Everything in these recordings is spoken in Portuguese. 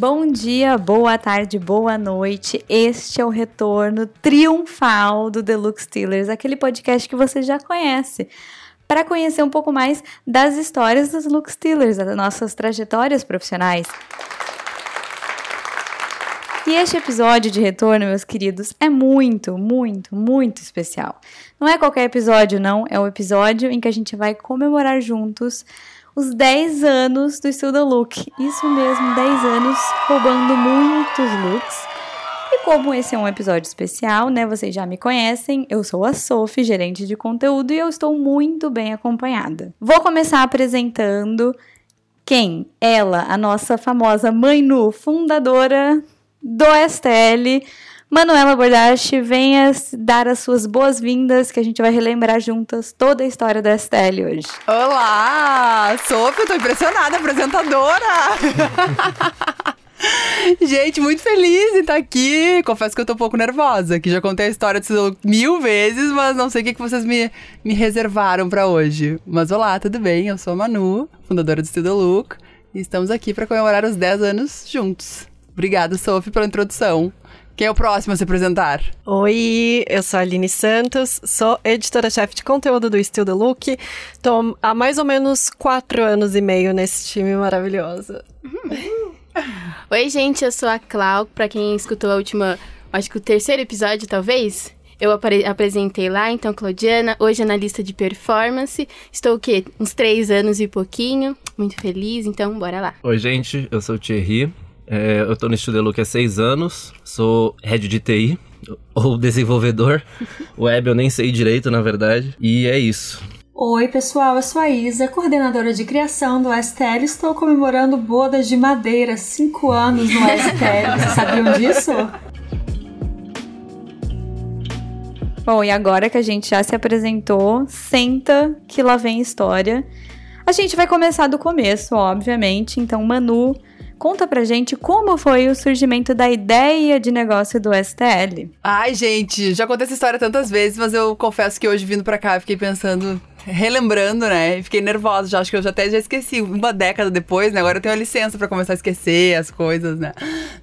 Bom dia, boa tarde, boa noite. Este é o retorno triunfal do Deluxe Steelers, aquele podcast que você já conhece. Para conhecer um pouco mais das histórias dos Lux Steelers, das nossas trajetórias profissionais. E este episódio de retorno, meus queridos, é muito, muito, muito especial. Não é qualquer episódio, não. É um episódio em que a gente vai comemorar juntos os 10 anos do Estilo Look. Isso mesmo, 10 anos roubando muitos looks. E como esse é um episódio especial, né? Vocês já me conhecem, eu sou a Sophie, gerente de conteúdo, e eu estou muito bem acompanhada. Vou começar apresentando quem? Ela, a nossa famosa Mãe Nu, fundadora do STL. Manuela Bordache, venha dar as suas boas-vindas, que a gente vai relembrar juntas toda a história da STL hoje. Olá! Sofia, tô impressionada, apresentadora! Gente, muito feliz em estar aqui. Confesso que eu tô um pouco nervosa, que já contei a história disso mil vezes, mas não sei o que, que vocês me, me reservaram para hoje. Mas olá, tudo bem? Eu sou a Manu, fundadora do Studio Look, e estamos aqui para comemorar os 10 anos juntos. Obrigada, Sophie, pela introdução. Quem é o próximo a se apresentar? Oi, eu sou a Aline Santos, sou editora-chefe de conteúdo do Still The Look. Estou há mais ou menos quatro anos e meio nesse time maravilhoso. Oi, gente, eu sou a Clau. Para quem escutou a última, acho que o terceiro episódio, talvez, eu apresentei lá, então, Claudiana, hoje analista de performance. Estou o quê? Uns três anos e pouquinho. Muito feliz, então, bora lá. Oi, gente, eu sou o Thierry. É, eu tô no Studio Look há seis anos, sou head de TI, ou desenvolvedor. Web eu nem sei direito, na verdade. E é isso. Oi, pessoal, eu sou a Isa, coordenadora de criação do STL. Estou comemorando bodas de madeira, cinco anos no STL. Vocês sabiam disso? Bom, e agora que a gente já se apresentou, senta que lá vem história. A gente vai começar do começo, obviamente. Então, Manu, Conta pra gente como foi o surgimento da ideia de negócio do STL. Ai, gente, já contei essa história tantas vezes, mas eu confesso que hoje vindo pra cá fiquei pensando relembrando, né? Fiquei nervosa, já acho que eu já até já esqueci. Uma década depois, né? Agora eu tenho a licença para começar a esquecer as coisas, né?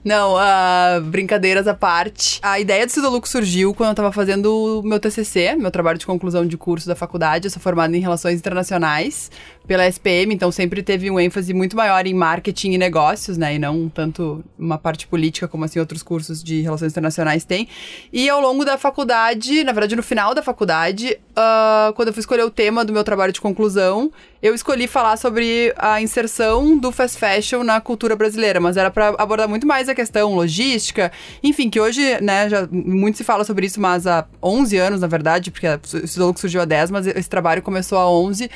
Não, uh, brincadeiras à parte. A ideia do Cidoluco surgiu quando eu tava fazendo meu TCC, meu trabalho de conclusão de curso da faculdade. Eu sou formada em Relações Internacionais pela SPM, então sempre teve um ênfase muito maior em marketing e negócios, né? E não tanto uma parte política como assim outros cursos de Relações Internacionais têm. E ao longo da faculdade, na verdade no final da faculdade, uh, quando eu fui escolher o tema tema do meu trabalho de conclusão, eu escolhi falar sobre a inserção do fast fashion na cultura brasileira, mas era para abordar muito mais a questão logística, enfim, que hoje, né, já muito se fala sobre isso, mas há 11 anos, na verdade, porque o Cidologo surgiu há 10, mas esse trabalho começou há 11.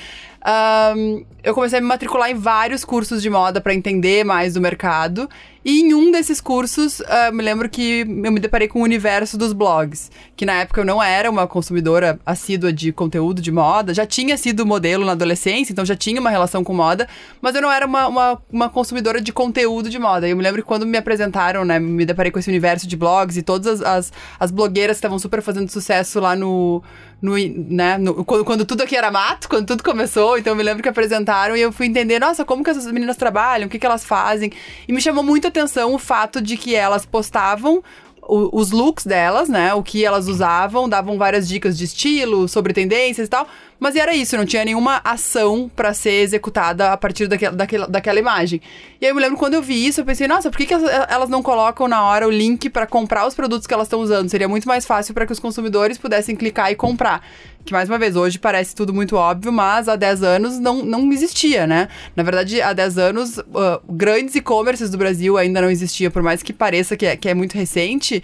Um, eu comecei a me matricular em vários cursos de moda para entender mais do mercado. E em um desses cursos, uh, me lembro que eu me deparei com o universo dos blogs. Que na época eu não era uma consumidora assídua de conteúdo de moda. Já tinha sido modelo na adolescência, então já tinha uma relação com moda. Mas eu não era uma, uma, uma consumidora de conteúdo de moda. Eu me lembro que quando me apresentaram, né, me deparei com esse universo de blogs e todas as, as, as blogueiras que estavam super fazendo sucesso lá no no, né, no, quando, quando, tudo aqui era mato, quando tudo começou. Então eu me lembro que apresentaram e eu fui entender, nossa, como que essas meninas trabalham, o que, que elas fazem. E me chamou muito a atenção o fato de que elas postavam os looks delas, né? O que elas usavam, davam várias dicas de estilo, sobre tendências e tal. Mas era isso, não tinha nenhuma ação para ser executada a partir daquela, daquela, daquela imagem. E aí eu me lembro quando eu vi isso, eu pensei, nossa, por que, que elas não colocam na hora o link para comprar os produtos que elas estão usando? Seria muito mais fácil para que os consumidores pudessem clicar e comprar. Que, mais uma vez, hoje parece tudo muito óbvio, mas há 10 anos não, não existia, né? Na verdade, há 10 anos, uh, grandes e-commerces do Brasil ainda não existia, por mais que pareça que é, que é muito recente,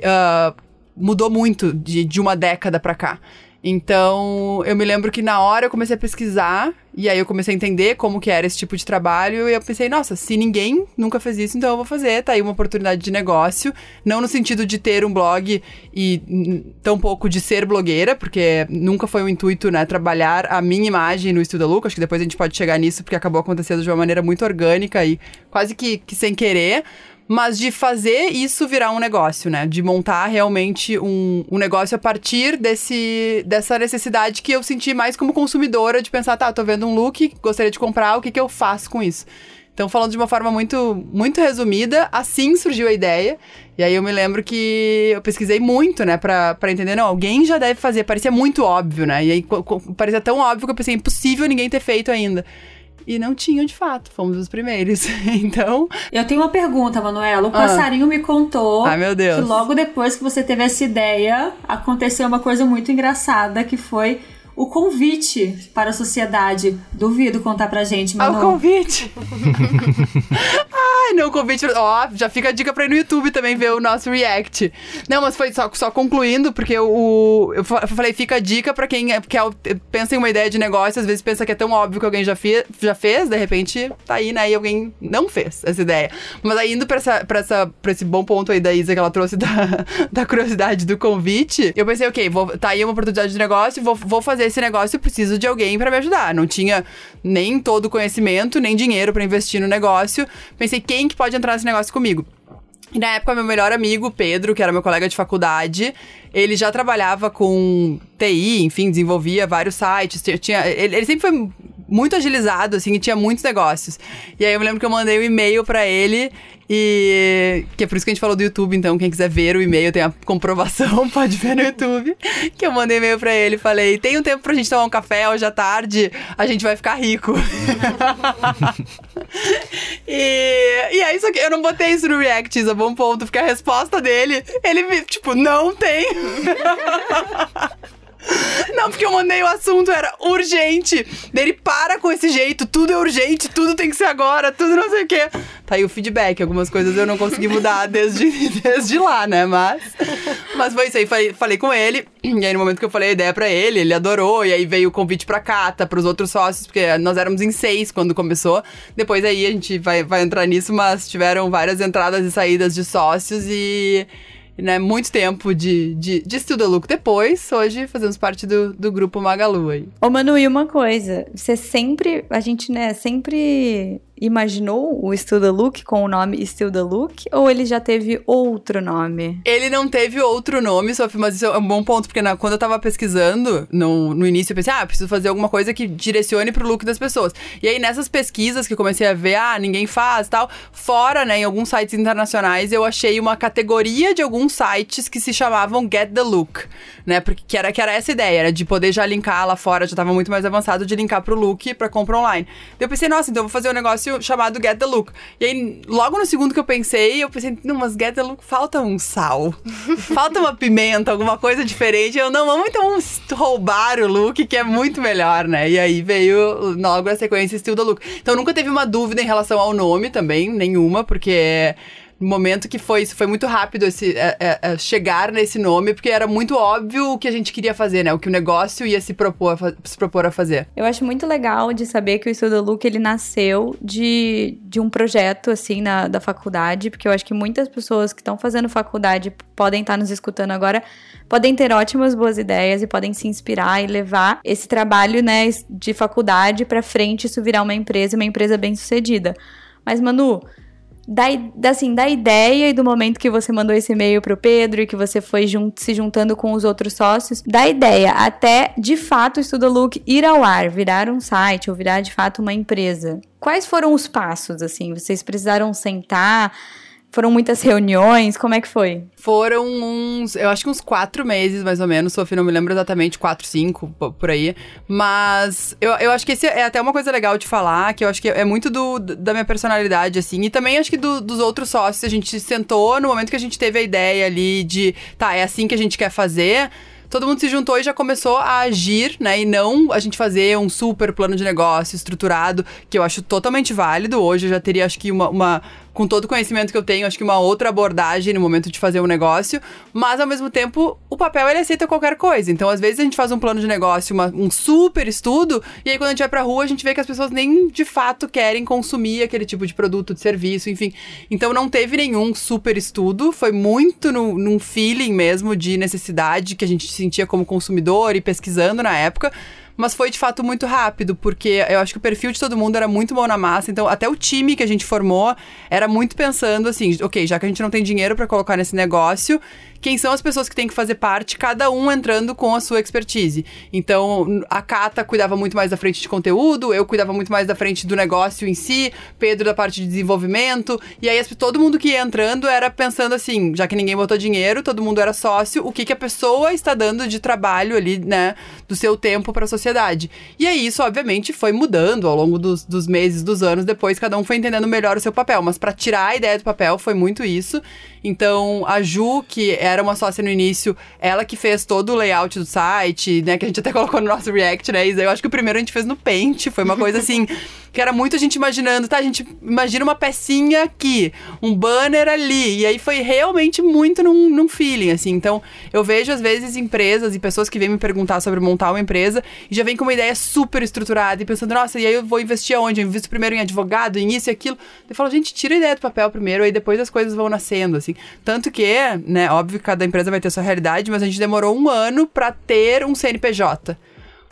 uh, mudou muito de, de uma década para cá. Então, eu me lembro que na hora eu comecei a pesquisar e aí eu comecei a entender como que era esse tipo de trabalho e eu pensei, nossa, se ninguém nunca fez isso, então eu vou fazer, tá aí uma oportunidade de negócio, não no sentido de ter um blog e tão pouco de ser blogueira, porque nunca foi o intuito, né, trabalhar a minha imagem no Estuda Luca, acho que depois a gente pode chegar nisso, porque acabou acontecendo de uma maneira muito orgânica e quase que, que sem querer, mas de fazer isso virar um negócio, né? De montar realmente um, um negócio a partir desse, dessa necessidade que eu senti mais como consumidora de pensar, tá, tô vendo um look, gostaria de comprar, o que, que eu faço com isso? Então, falando de uma forma muito, muito resumida, assim surgiu a ideia. E aí eu me lembro que eu pesquisei muito, né, pra, pra entender, não, alguém já deve fazer, parecia muito óbvio, né? E aí parecia tão óbvio que eu pensei, impossível ninguém ter feito ainda. E não tinham, de fato, fomos os primeiros. então. Eu tenho uma pergunta, Manuela. O ah. passarinho me contou Ai, meu Deus. que logo depois que você teve essa ideia, aconteceu uma coisa muito engraçada que foi o convite para a sociedade. Duvido contar pra gente, Manu. Ah, o convite! Ai, não, o convite. Ó, já fica a dica pra ir no YouTube também ver o nosso react. Não, mas foi só, só concluindo, porque o, eu falei, fica a dica pra quem é, quer, pensa em uma ideia de negócio, às vezes pensa que é tão óbvio que alguém já, fi, já fez, de repente tá aí, né? E alguém não fez essa ideia. Mas aí, indo pra, essa, pra, essa, pra esse bom ponto aí da Isa que ela trouxe da, da curiosidade do convite, eu pensei, ok, vou, tá aí uma oportunidade de negócio, vou, vou fazer esse negócio, eu preciso de alguém para me ajudar. Não tinha nem todo o conhecimento, nem dinheiro para investir no negócio. Pensei, quem que pode entrar nesse negócio comigo? E na época, meu melhor amigo, Pedro, que era meu colega de faculdade, ele já trabalhava com TI, enfim, desenvolvia vários sites. Tinha, ele, ele sempre foi muito agilizado, assim, e tinha muitos negócios. E aí eu me lembro que eu mandei um e-mail para ele e que é por isso que a gente falou do YouTube, então quem quiser ver o e-mail tem a comprovação, pode ver no YouTube. Que eu mandei e-mail para ele, falei: "Tem um tempo pra gente tomar um café hoje à tarde, a gente vai ficar rico". e, e é isso aqui, eu não botei isso no React, isso é bom ponto, porque a resposta dele, ele tipo, não tem. Não, porque eu mandei o assunto, era urgente. Ele para com esse jeito, tudo é urgente, tudo tem que ser agora, tudo não sei o quê. Tá aí o feedback, algumas coisas eu não consegui mudar desde, desde lá, né? Mas, mas foi isso aí, falei, falei com ele. E aí no momento que eu falei a ideia pra ele, ele adorou. E aí veio o convite pra Cata, pros outros sócios, porque nós éramos em seis quando começou. Depois aí a gente vai, vai entrar nisso, mas tiveram várias entradas e saídas de sócios e né, muito tempo de, de, de Still depois, hoje fazemos parte do, do grupo Magalu aí. Ô Manu, e uma coisa, você sempre, a gente, né, sempre imaginou o Still the Look com o nome Still the Look ou ele já teve outro nome? Ele não teve outro nome, Sofia, mas isso é um bom ponto, porque na, quando eu tava pesquisando no, no início, eu pensei, ah, preciso fazer alguma coisa que direcione pro look das pessoas. E aí nessas pesquisas que comecei a ver, ah, ninguém faz tal, fora, né, em alguns sites internacionais, eu achei uma categoria de alguns sites que se chamavam Get the Look, né, porque que era, que era essa ideia, era de poder já linkar lá fora, já tava muito mais avançado de linkar pro look pra compra online. Eu pensei, nossa, então eu vou fazer um negócio chamado Get the Look. E aí, logo no segundo que eu pensei, eu pensei, não, mas Get the Look falta um sal. falta uma pimenta, alguma coisa diferente. Eu, não, vamos então roubar o look, que é muito melhor, né? E aí veio logo a sequência Still the Look. Então nunca teve uma dúvida em relação ao nome também, nenhuma, porque momento que foi, foi muito rápido esse é, é, é, chegar nesse nome, porque era muito óbvio o que a gente queria fazer, né? O que o negócio ia se propor, a, se propor a fazer. Eu acho muito legal de saber que o Estudo Look, ele nasceu de, de um projeto, assim, na, da faculdade, porque eu acho que muitas pessoas que estão fazendo faculdade podem estar nos escutando agora, podem ter ótimas boas ideias e podem se inspirar e levar esse trabalho, né, de faculdade para frente, isso virar uma empresa, uma empresa bem sucedida. Mas, Manu, da, assim, da ideia e do momento que você mandou esse e-mail pro Pedro e que você foi jun se juntando com os outros sócios, da ideia até de fato o Estudo Look ir ao ar, virar um site ou virar de fato uma empresa. Quais foram os passos, assim? Vocês precisaram sentar foram muitas reuniões? Como é que foi? Foram uns, eu acho que uns quatro meses, mais ou menos. Sofia, não me lembro exatamente, quatro, cinco, por aí. Mas eu, eu acho que esse é até uma coisa legal de falar, que eu acho que é muito do, da minha personalidade, assim. E também acho que do, dos outros sócios. A gente sentou no momento que a gente teve a ideia ali de, tá, é assim que a gente quer fazer todo mundo se juntou e já começou a agir, né? E não a gente fazer um super plano de negócio estruturado, que eu acho totalmente válido. Hoje eu já teria, acho que, uma, uma com todo o conhecimento que eu tenho, acho que uma outra abordagem no momento de fazer um negócio, mas ao mesmo tempo, o papel ele aceita qualquer coisa. Então, às vezes a gente faz um plano de negócio, uma, um super estudo, e aí quando a gente vai pra rua, a gente vê que as pessoas nem de fato querem consumir aquele tipo de produto, de serviço, enfim. Então, não teve nenhum super estudo, foi muito no, num feeling mesmo de necessidade que a gente sentia como consumidor e pesquisando na época. Mas foi de fato muito rápido, porque eu acho que o perfil de todo mundo era muito mão na massa, então até o time que a gente formou era muito pensando assim, ok, já que a gente não tem dinheiro para colocar nesse negócio, quem são as pessoas que têm que fazer parte, cada um entrando com a sua expertise. Então, a Cata cuidava muito mais da frente de conteúdo, eu cuidava muito mais da frente do negócio em si, Pedro da parte de desenvolvimento, e aí todo mundo que ia entrando era pensando assim, já que ninguém botou dinheiro, todo mundo era sócio, o que, que a pessoa está dando de trabalho ali, né, do seu tempo para a sociedade. E aí isso, obviamente, foi mudando ao longo dos, dos meses, dos anos, depois cada um foi entendendo melhor o seu papel, mas para tirar a ideia do papel foi muito isso. Então, a Ju, que era uma sócia no início, ela que fez todo o layout do site, né? Que a gente até colocou no nosso React, né? Eu acho que o primeiro a gente fez no Paint, foi uma coisa assim que era muito a gente imaginando, tá? A gente imagina uma pecinha aqui, um banner ali. E aí foi realmente muito num, num feeling, assim. Então, eu vejo às vezes empresas e pessoas que vêm me perguntar sobre montar uma empresa e já vem com uma ideia super estruturada e pensando, nossa, e aí eu vou investir aonde? Eu invisto primeiro em advogado, em isso e aquilo. Eu falo, gente, tira a ideia do papel primeiro, aí depois as coisas vão nascendo, assim. Tanto que, né, óbvio que cada empresa vai ter sua realidade, mas a gente demorou um ano para ter um CNPJ.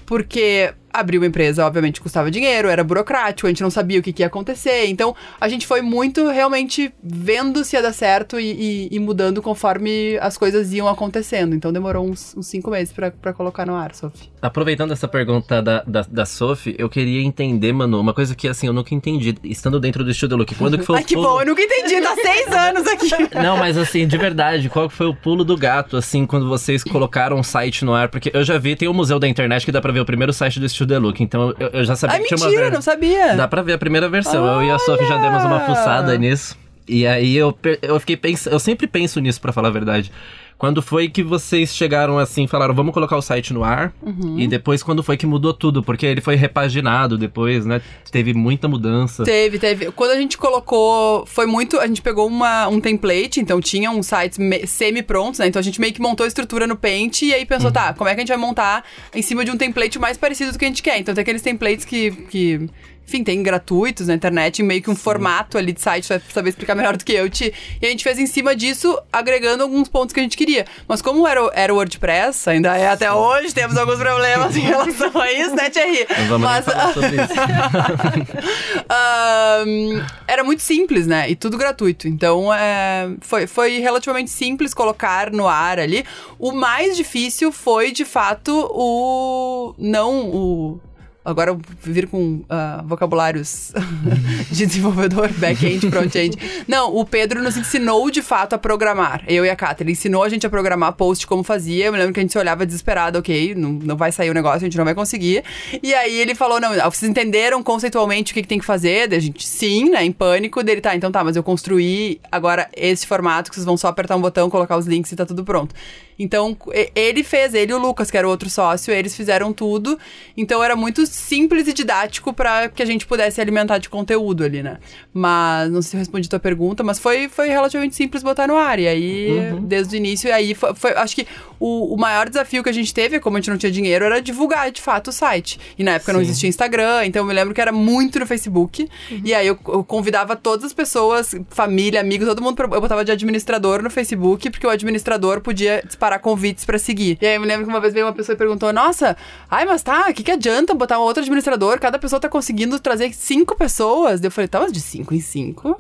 Porque abrir uma empresa, obviamente, custava dinheiro, era burocrático, a gente não sabia o que, que ia acontecer. Então, a gente foi muito realmente vendo se ia dar certo e, e, e mudando conforme as coisas iam acontecendo. Então, demorou uns, uns cinco meses para colocar no ar, Sophie. Aproveitando essa pergunta da, da, da Sophie, eu queria entender, Manu, uma coisa que, assim, eu nunca entendi, estando dentro do Studio Look. Quando que foi Ai, o que pulo... bom, eu nunca entendi, tá seis anos aqui. Não, mas assim, de verdade, qual foi o pulo do gato, assim, quando vocês colocaram um site no ar? Porque eu já vi, tem o Museu da Internet que dá pra ver o primeiro site do Studio Look, então eu, eu já sabia Ai, que tinha uma... mentira, não sabia. Dá pra ver a primeira versão. Eu e a Sophie já demos uma Olha! fuçada nisso. E aí eu, eu fiquei pensando. Eu sempre penso nisso, pra falar a verdade. Quando foi que vocês chegaram assim, falaram, vamos colocar o site no ar? Uhum. E depois, quando foi que mudou tudo? Porque ele foi repaginado depois, né? Teve muita mudança. Teve, teve. Quando a gente colocou, foi muito. A gente pegou uma, um template, então tinha uns sites me- semi-prontos, né? Então a gente meio que montou a estrutura no Paint e aí pensou, tá, como é que a gente vai montar em cima de um template mais parecido do que a gente quer? Então tem aqueles templates que. que enfim, tem gratuitos na internet, meio que um formato ali de site, vai saber explicar melhor do que eu te. E a gente fez em cima disso, agregando alguns pontos que a gente queria. Mas como era, o- era o WordPress, ainda é até hoje, temos alguns problemas em relação a isso, né, Thierry? Vamos Mas- falar sobre isso. Ahn, era muito simples, né? E tudo gratuito. Então, é, foi, foi relativamente simples colocar no ar ali. O mais difícil foi, de fato, o. Não o. Agora eu vir com ah, vocabulários de desenvolvedor, back-end, front-end. Não, o Pedro nos ensinou de fato a programar. Eu e a Kata. Ele ensinou a gente a programar post como fazia. Eu me lembro que a gente olhava desesperado, ok, não, não vai sair o negócio, a gente não vai conseguir. E aí ele falou: não, vocês entenderam conceitualmente o que, que tem que fazer? Daí a gente, sim, né? Em pânico. Dele, tá, então tá, mas eu construí agora esse formato que vocês vão só apertar um botão, colocar os links e tá tudo pronto. Então, ele fez, ele e o Lucas, que era o outro sócio, eles fizeram tudo. Então, era muito simples e didático para que a gente pudesse alimentar de conteúdo ali, né? Mas, não sei se eu respondi tua pergunta, mas foi, foi relativamente simples botar no ar. E aí, desde o início, e aí foi, foi- acho que o, o maior desafio que a gente teve, como a gente não tinha dinheiro, era divulgar de fato o site. E na época não Sim. existia Instagram, então eu me lembro que era muito no Facebook. E aí eu, eu convidava todas as pessoas, família, amigos, todo mundo, pra, eu botava de administrador no Facebook, porque o administrador podia disparar convites pra seguir. E aí eu me lembro que uma vez veio uma pessoa e perguntou: Nossa, ai, mas tá, o que, que adianta botar um outro administrador? Cada pessoa tá conseguindo trazer cinco pessoas. Eu falei: Tá, mas de cinco em cinco?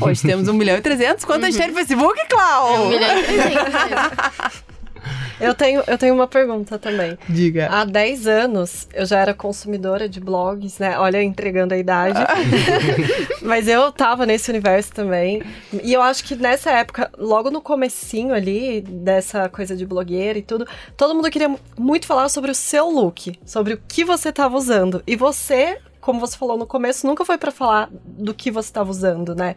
Hoje temos um milhão e trezentos. Quanto a gente tem no Facebook, Clau? Um milhão e trezentos mesmo. Eu tenho, eu tenho uma pergunta também. Diga. Há 10 anos eu já era consumidora de blogs, né? Olha, entregando a idade. Mas eu tava nesse universo também. E eu acho que nessa época, logo no comecinho ali, dessa coisa de blogueira e tudo, todo mundo queria muito falar sobre o seu look, sobre o que você tava usando. E você, como você falou no começo, nunca foi pra falar do que você tava usando, né?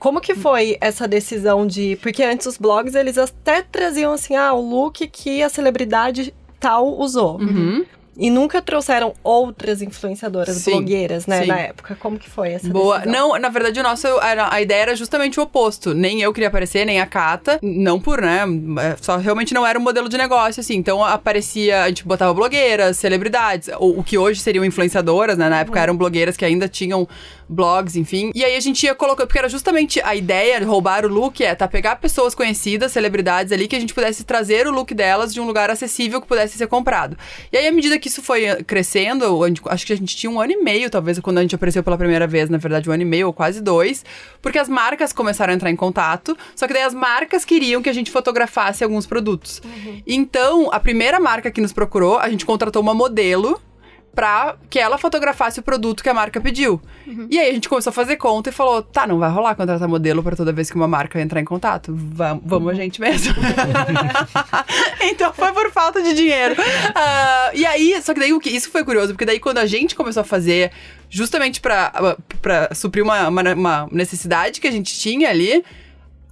Como que foi essa decisão de. Porque antes os blogs eles até traziam assim, ah, o look que a celebridade tal usou. Uhum. E nunca trouxeram outras influenciadoras, Sim, blogueiras, né, sim. na época. Como que foi essa Boa. decisão? Não, na verdade, o nosso, era- a ideia era justamente o oposto. Nem eu queria aparecer, nem a Cata. Não por, né? é, Só realmente não era um modelo de negócio, assim. Então aparecia, a gente botava blogueiras, celebridades, o, o que hoje seriam influenciadoras, né? Na época eram blogueiras que ainda tinham blogs, enfim. E aí a gente ia colocando, porque era justamente a ideia de roubar o look, é tá pegar pessoas conhecidas, celebridades ali, que a gente pudesse trazer o look delas de um lugar acessível que pudesse ser comprado. E aí, à medida que isso foi eh, crescendo, gente- acho que a gente tinha um ano e meio, talvez, quando a gente apareceu pela primeira vez, na verdade, um ano e meio ou quase dois, porque as marcas começaram a entrar em contato, só que daí as marcas queriam que a gente fotografasse alguns produtos. Então, a primeira marca que nos procurou, a gente contratou uma modelo pra que ela fotografasse o produto que a marca pediu. E aí a gente começou a fazer conta e falou: tá, não vai rolar contratar modelo pra toda vez que uma marca entrar em contato. Va- vamos a gente mesmo. então foi por falta de dinheiro. Ah, e aí, só que daí o que isso foi curioso, porque daí quando a gente começou a fazer, justamente pra, pra suprir uma, uma, uma necessidade que a gente tinha ali.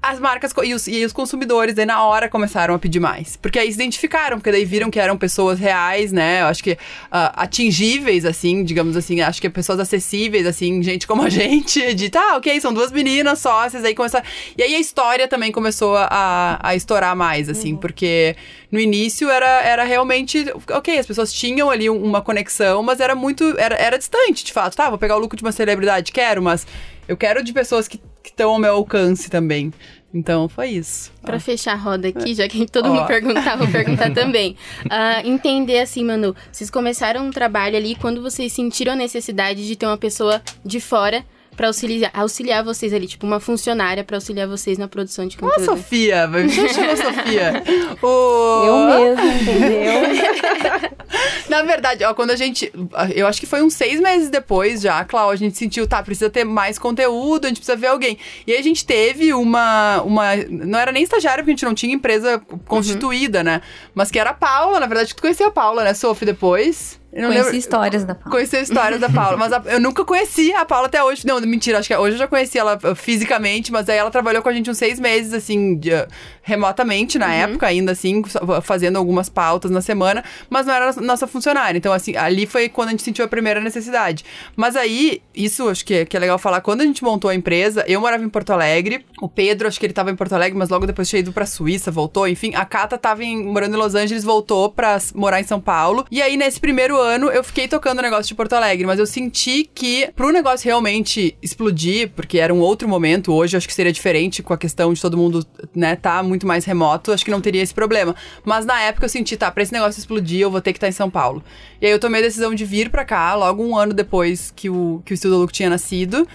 As marcas e os, e os consumidores aí na hora começaram a pedir mais. Porque aí se identificaram, porque daí viram que eram pessoas reais, né? Eu acho que ah, atingíveis, assim, digamos assim. Acho que pessoas acessíveis, assim, gente como a gente. De tá, ok, são duas meninas sócias, aí começaram. E aí a história também começou a, a estourar mais, assim, porque no início era, era realmente. Ok, as pessoas tinham ali um- uma conexão, mas era muito. Era, era distante, de fato. Tá, vou pegar o lucro de uma celebridade, quero, mas eu quero de pessoas que estão ao meu alcance também. Então foi isso. Pra fechar a roda aqui, já que todo mundo perguntar, vou perguntar também. Ah, entender assim, Manu, vocês começaram um trabalho ali quando vocês sentiram a necessidade de ter uma pessoa de fora pra auxiliar, auxiliar vocês ali, tipo uma funcionária pra auxiliar vocês na produção de Ó, conteúdo. Sofia, vai chamou Sofia. O... Eu mesmo, entendeu? Na verdade, ó, quando a gente. Eu acho que foi uns seis meses depois já, Clau, a gente sentiu, tá, precisa ter mais conteúdo, a gente precisa ver alguém. E aí a gente teve uma. uma não era nem estagiária, porque a gente não tinha empresa constituída, né? Mas que era a Paula, na verdade, tu conhecia a Paula, né, Sophie, depois? Eu Conheci lembro- histórias da Paula. Conheci a história da Paula, mas a- eu nunca conheci a Paula até hoje. Não, mentira, acho que hoje eu já conheci ela uh, fisicamente, mas aí ela trabalhou com a gente uns seis meses, assim, de, uh, remotamente na época, ainda assim, fazendo algumas pautas na semana, mas não era nossa- funcionária. Então, assim, ali foi quando a gente sentiu a primeira necessidade. Mas aí, isso acho que, é- que é legal falar, quando a gente montou a empresa, eu morava em Porto Alegre, o Pedro, acho que ele tava em Porto Alegre, mas logo depois tinha ido pra Suíça, voltou, enfim, a Cata tava em- morando em Los Angeles, voltou pra morar em São Paulo. E aí, nesse primeiro ano, eu fiquei tocando o negócio de Porto Alegre, mas eu senti que pro negócio realmente explodir, porque era um outro momento, hoje eu acho que seria diferente com a questão de todo mundo, né, tá muito mais remoto, acho que não teria esse problema. Mas na época eu senti, tá, pra esse negócio explodir, eu vou ter que estar em São Paulo. E aí eu tomei a decisão de vir pra cá, logo um ano depois que o, que o Estudo Look tinha nascido.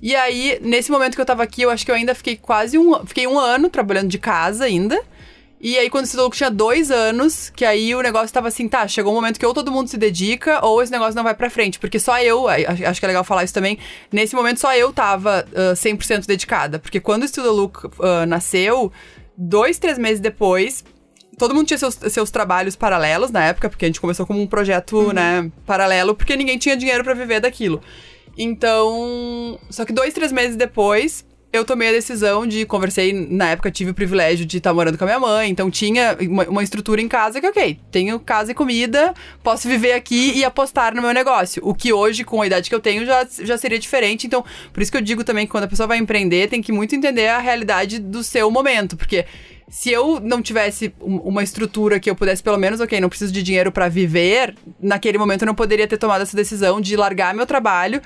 E aí, nesse momento que eu tava aqui, eu acho que eu ainda fiquei quase um, fiquei um ano trabalhando de casa ainda. E aí, quando Estudo Louco tinha dois anos, que aí o negócio tava assim, tá, chegou um momento que ou todo mundo se dedica, ou esse negócio não vai pra frente. Porque só eu, acho que é legal falar isso também, nesse momento só eu tava ah, 100% dedicada. Porque quando o Estudo ah, nasceu, dois, três meses depois, todo mundo tinha seus, seus trabalhos paralelos na época, porque a gente começou como um projeto, né, paralelo, porque ninguém tinha dinheiro pra viver daquilo. Então, só que dois, três meses depois, eu tomei a decisão de conversei, na época tive o privilégio de estar morando com a minha mãe, então tinha uma, uma estrutura em casa que, ok, tenho casa e comida, posso viver aqui e apostar no meu negócio. O que hoje, com a idade que eu tenho, já, já seria diferente. Então, por isso que eu digo também que quando a pessoa vai empreender, tem que muito entender a realidade do seu momento, porque se eu não tivesse um- uma estrutura que eu pudesse, pelo menos, ok, não preciso de dinheiro pra viver, naquele momento eu não poderia ter tomado essa decisão de largar meu trabalho.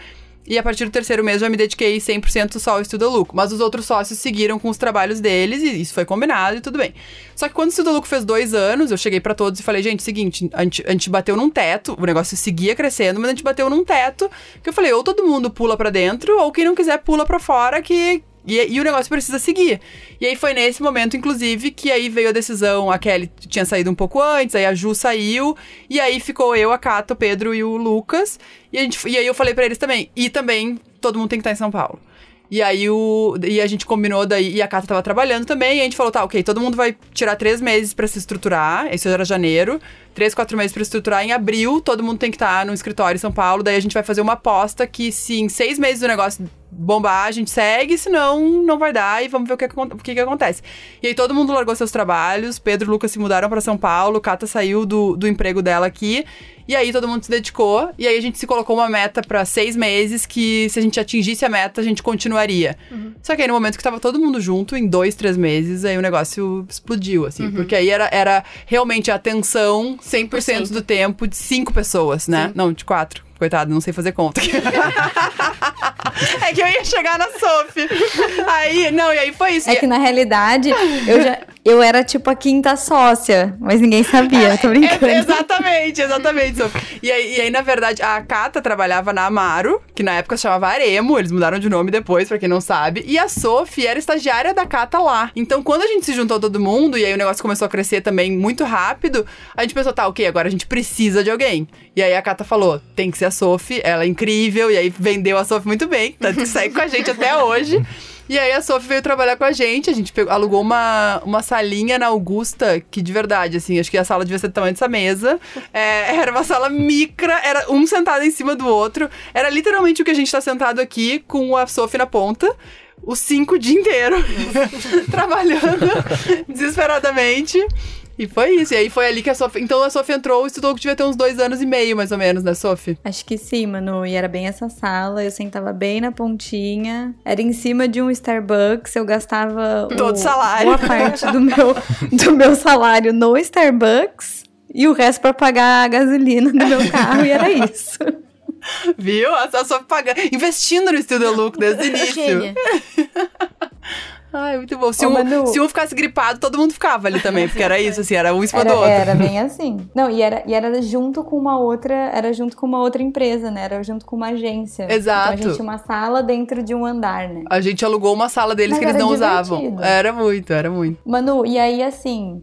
E a partir do terceiro mês já me dediquei 100% só ao Estudo Lucro. Mas os outros sócios seguiram com os trabalhos deles e isso foi combinado e tudo bem. Só que quando o Estudo Lucro fez dois anos, eu cheguei pra todos e falei, gente, seguinte, a gente, a gente bateu num teto, o negócio seguia crescendo, mas a gente bateu num teto que eu falei, ou todo mundo pula pra dentro, ou quem não quiser pula pra fora, que e, e o negócio precisa seguir. E aí foi nesse momento, inclusive, que aí veio a decisão. A Kelly tinha saído um pouco antes, aí a Ju saiu, e aí ficou eu, a Cata, o Pedro e o Lucas. E, a gente, e aí eu falei pra eles também. E também, todo mundo tem que estar em São Paulo. E aí o. E a gente combinou daí. E a Cata tava trabalhando também. E a gente falou, tá, ok, todo mundo vai tirar três meses pra se estruturar. Isso era janeiro. Três, quatro meses se estruturar. Em abril, todo mundo tem que estar no escritório em São Paulo. Daí a gente vai fazer uma aposta que se em seis meses o negócio bombar, a gente segue, senão não vai dar e vamos ver o que, o que, que acontece. E aí todo mundo largou seus trabalhos, Pedro e Lucas se mudaram pra São Paulo, Cata saiu do, do emprego dela aqui, e aí todo mundo se dedicou, e aí a gente se colocou uma meta pra seis meses, que se a gente atingisse a meta, a gente continuaria. Só que aí no momento que tava todo mundo junto, em dois, três meses, aí o negócio explodiu, assim, porque aí era, era realmente a atenção 100% do tempo de cinco pessoas, né? Não, de quatro. Coitado, não sei fazer conta. é que eu ia chegar na Sophie. Aí, não, e aí foi isso. É que na realidade, eu já, Eu era tipo a quinta sócia, mas ninguém sabia, tô brincando. É, exatamente, exatamente. Sophie. E aí, e aí, na verdade, a Cata trabalhava na Amaro, que na época se chamava Aremo, eles mudaram de nome depois, pra quem não sabe. E a Sophie era estagiária da Cata lá. Então, quando a gente se juntou todo mundo, e aí o negócio começou a crescer também muito rápido, a gente pensou, tá, ok, agora a gente precisa de alguém. E aí a Cata falou, tem que ser a Sophie, ela é incrível, e aí vendeu a Sophie muito bem, tanto que segue com a gente até hoje. E aí a Sophie veio trabalhar com a gente, a gente pegou, alugou uma, uma salinha na Augusta, que de verdade, assim, acho que a sala devia ser do tamanho dessa mesa. É, era uma sala micra, era um sentado em cima do outro. Era literalmente o que a gente tá sentado aqui, com a Sophie na ponta os cinco o dia inteiro trabalhando desesperadamente. E foi isso. E aí foi ali que a Sophie. Então a Sophie entrou e estudou que devia ter uns dois anos e meio, mais ou menos, né, Sophie? Acho que sim, mano. E era bem essa sala. Eu sentava bem na pontinha. Era em cima de um Starbucks. Eu gastava. Todo o, salário. Boa parte do meu, do meu salário no Starbucks. E o resto pra pagar a gasolina do meu carro. e era isso. Viu? A Sophie pagando. Investindo no Studio Look desde o início. Ai, muito bom. Se, Ô, um, Manu. se um ficasse gripado, todo mundo ficava ali também, porque era isso, assim, era um em cima do Era, outro. era bem assim. Não, e era, e era junto com uma outra, era junto com uma outra empresa, né? Era junto com uma agência. Exato. Então a gente tinha uma sala dentro de um andar, né? A gente alugou uma sala deles Mas que eles não usavam. divertido. Era muito, era muito. Manu, e aí assim,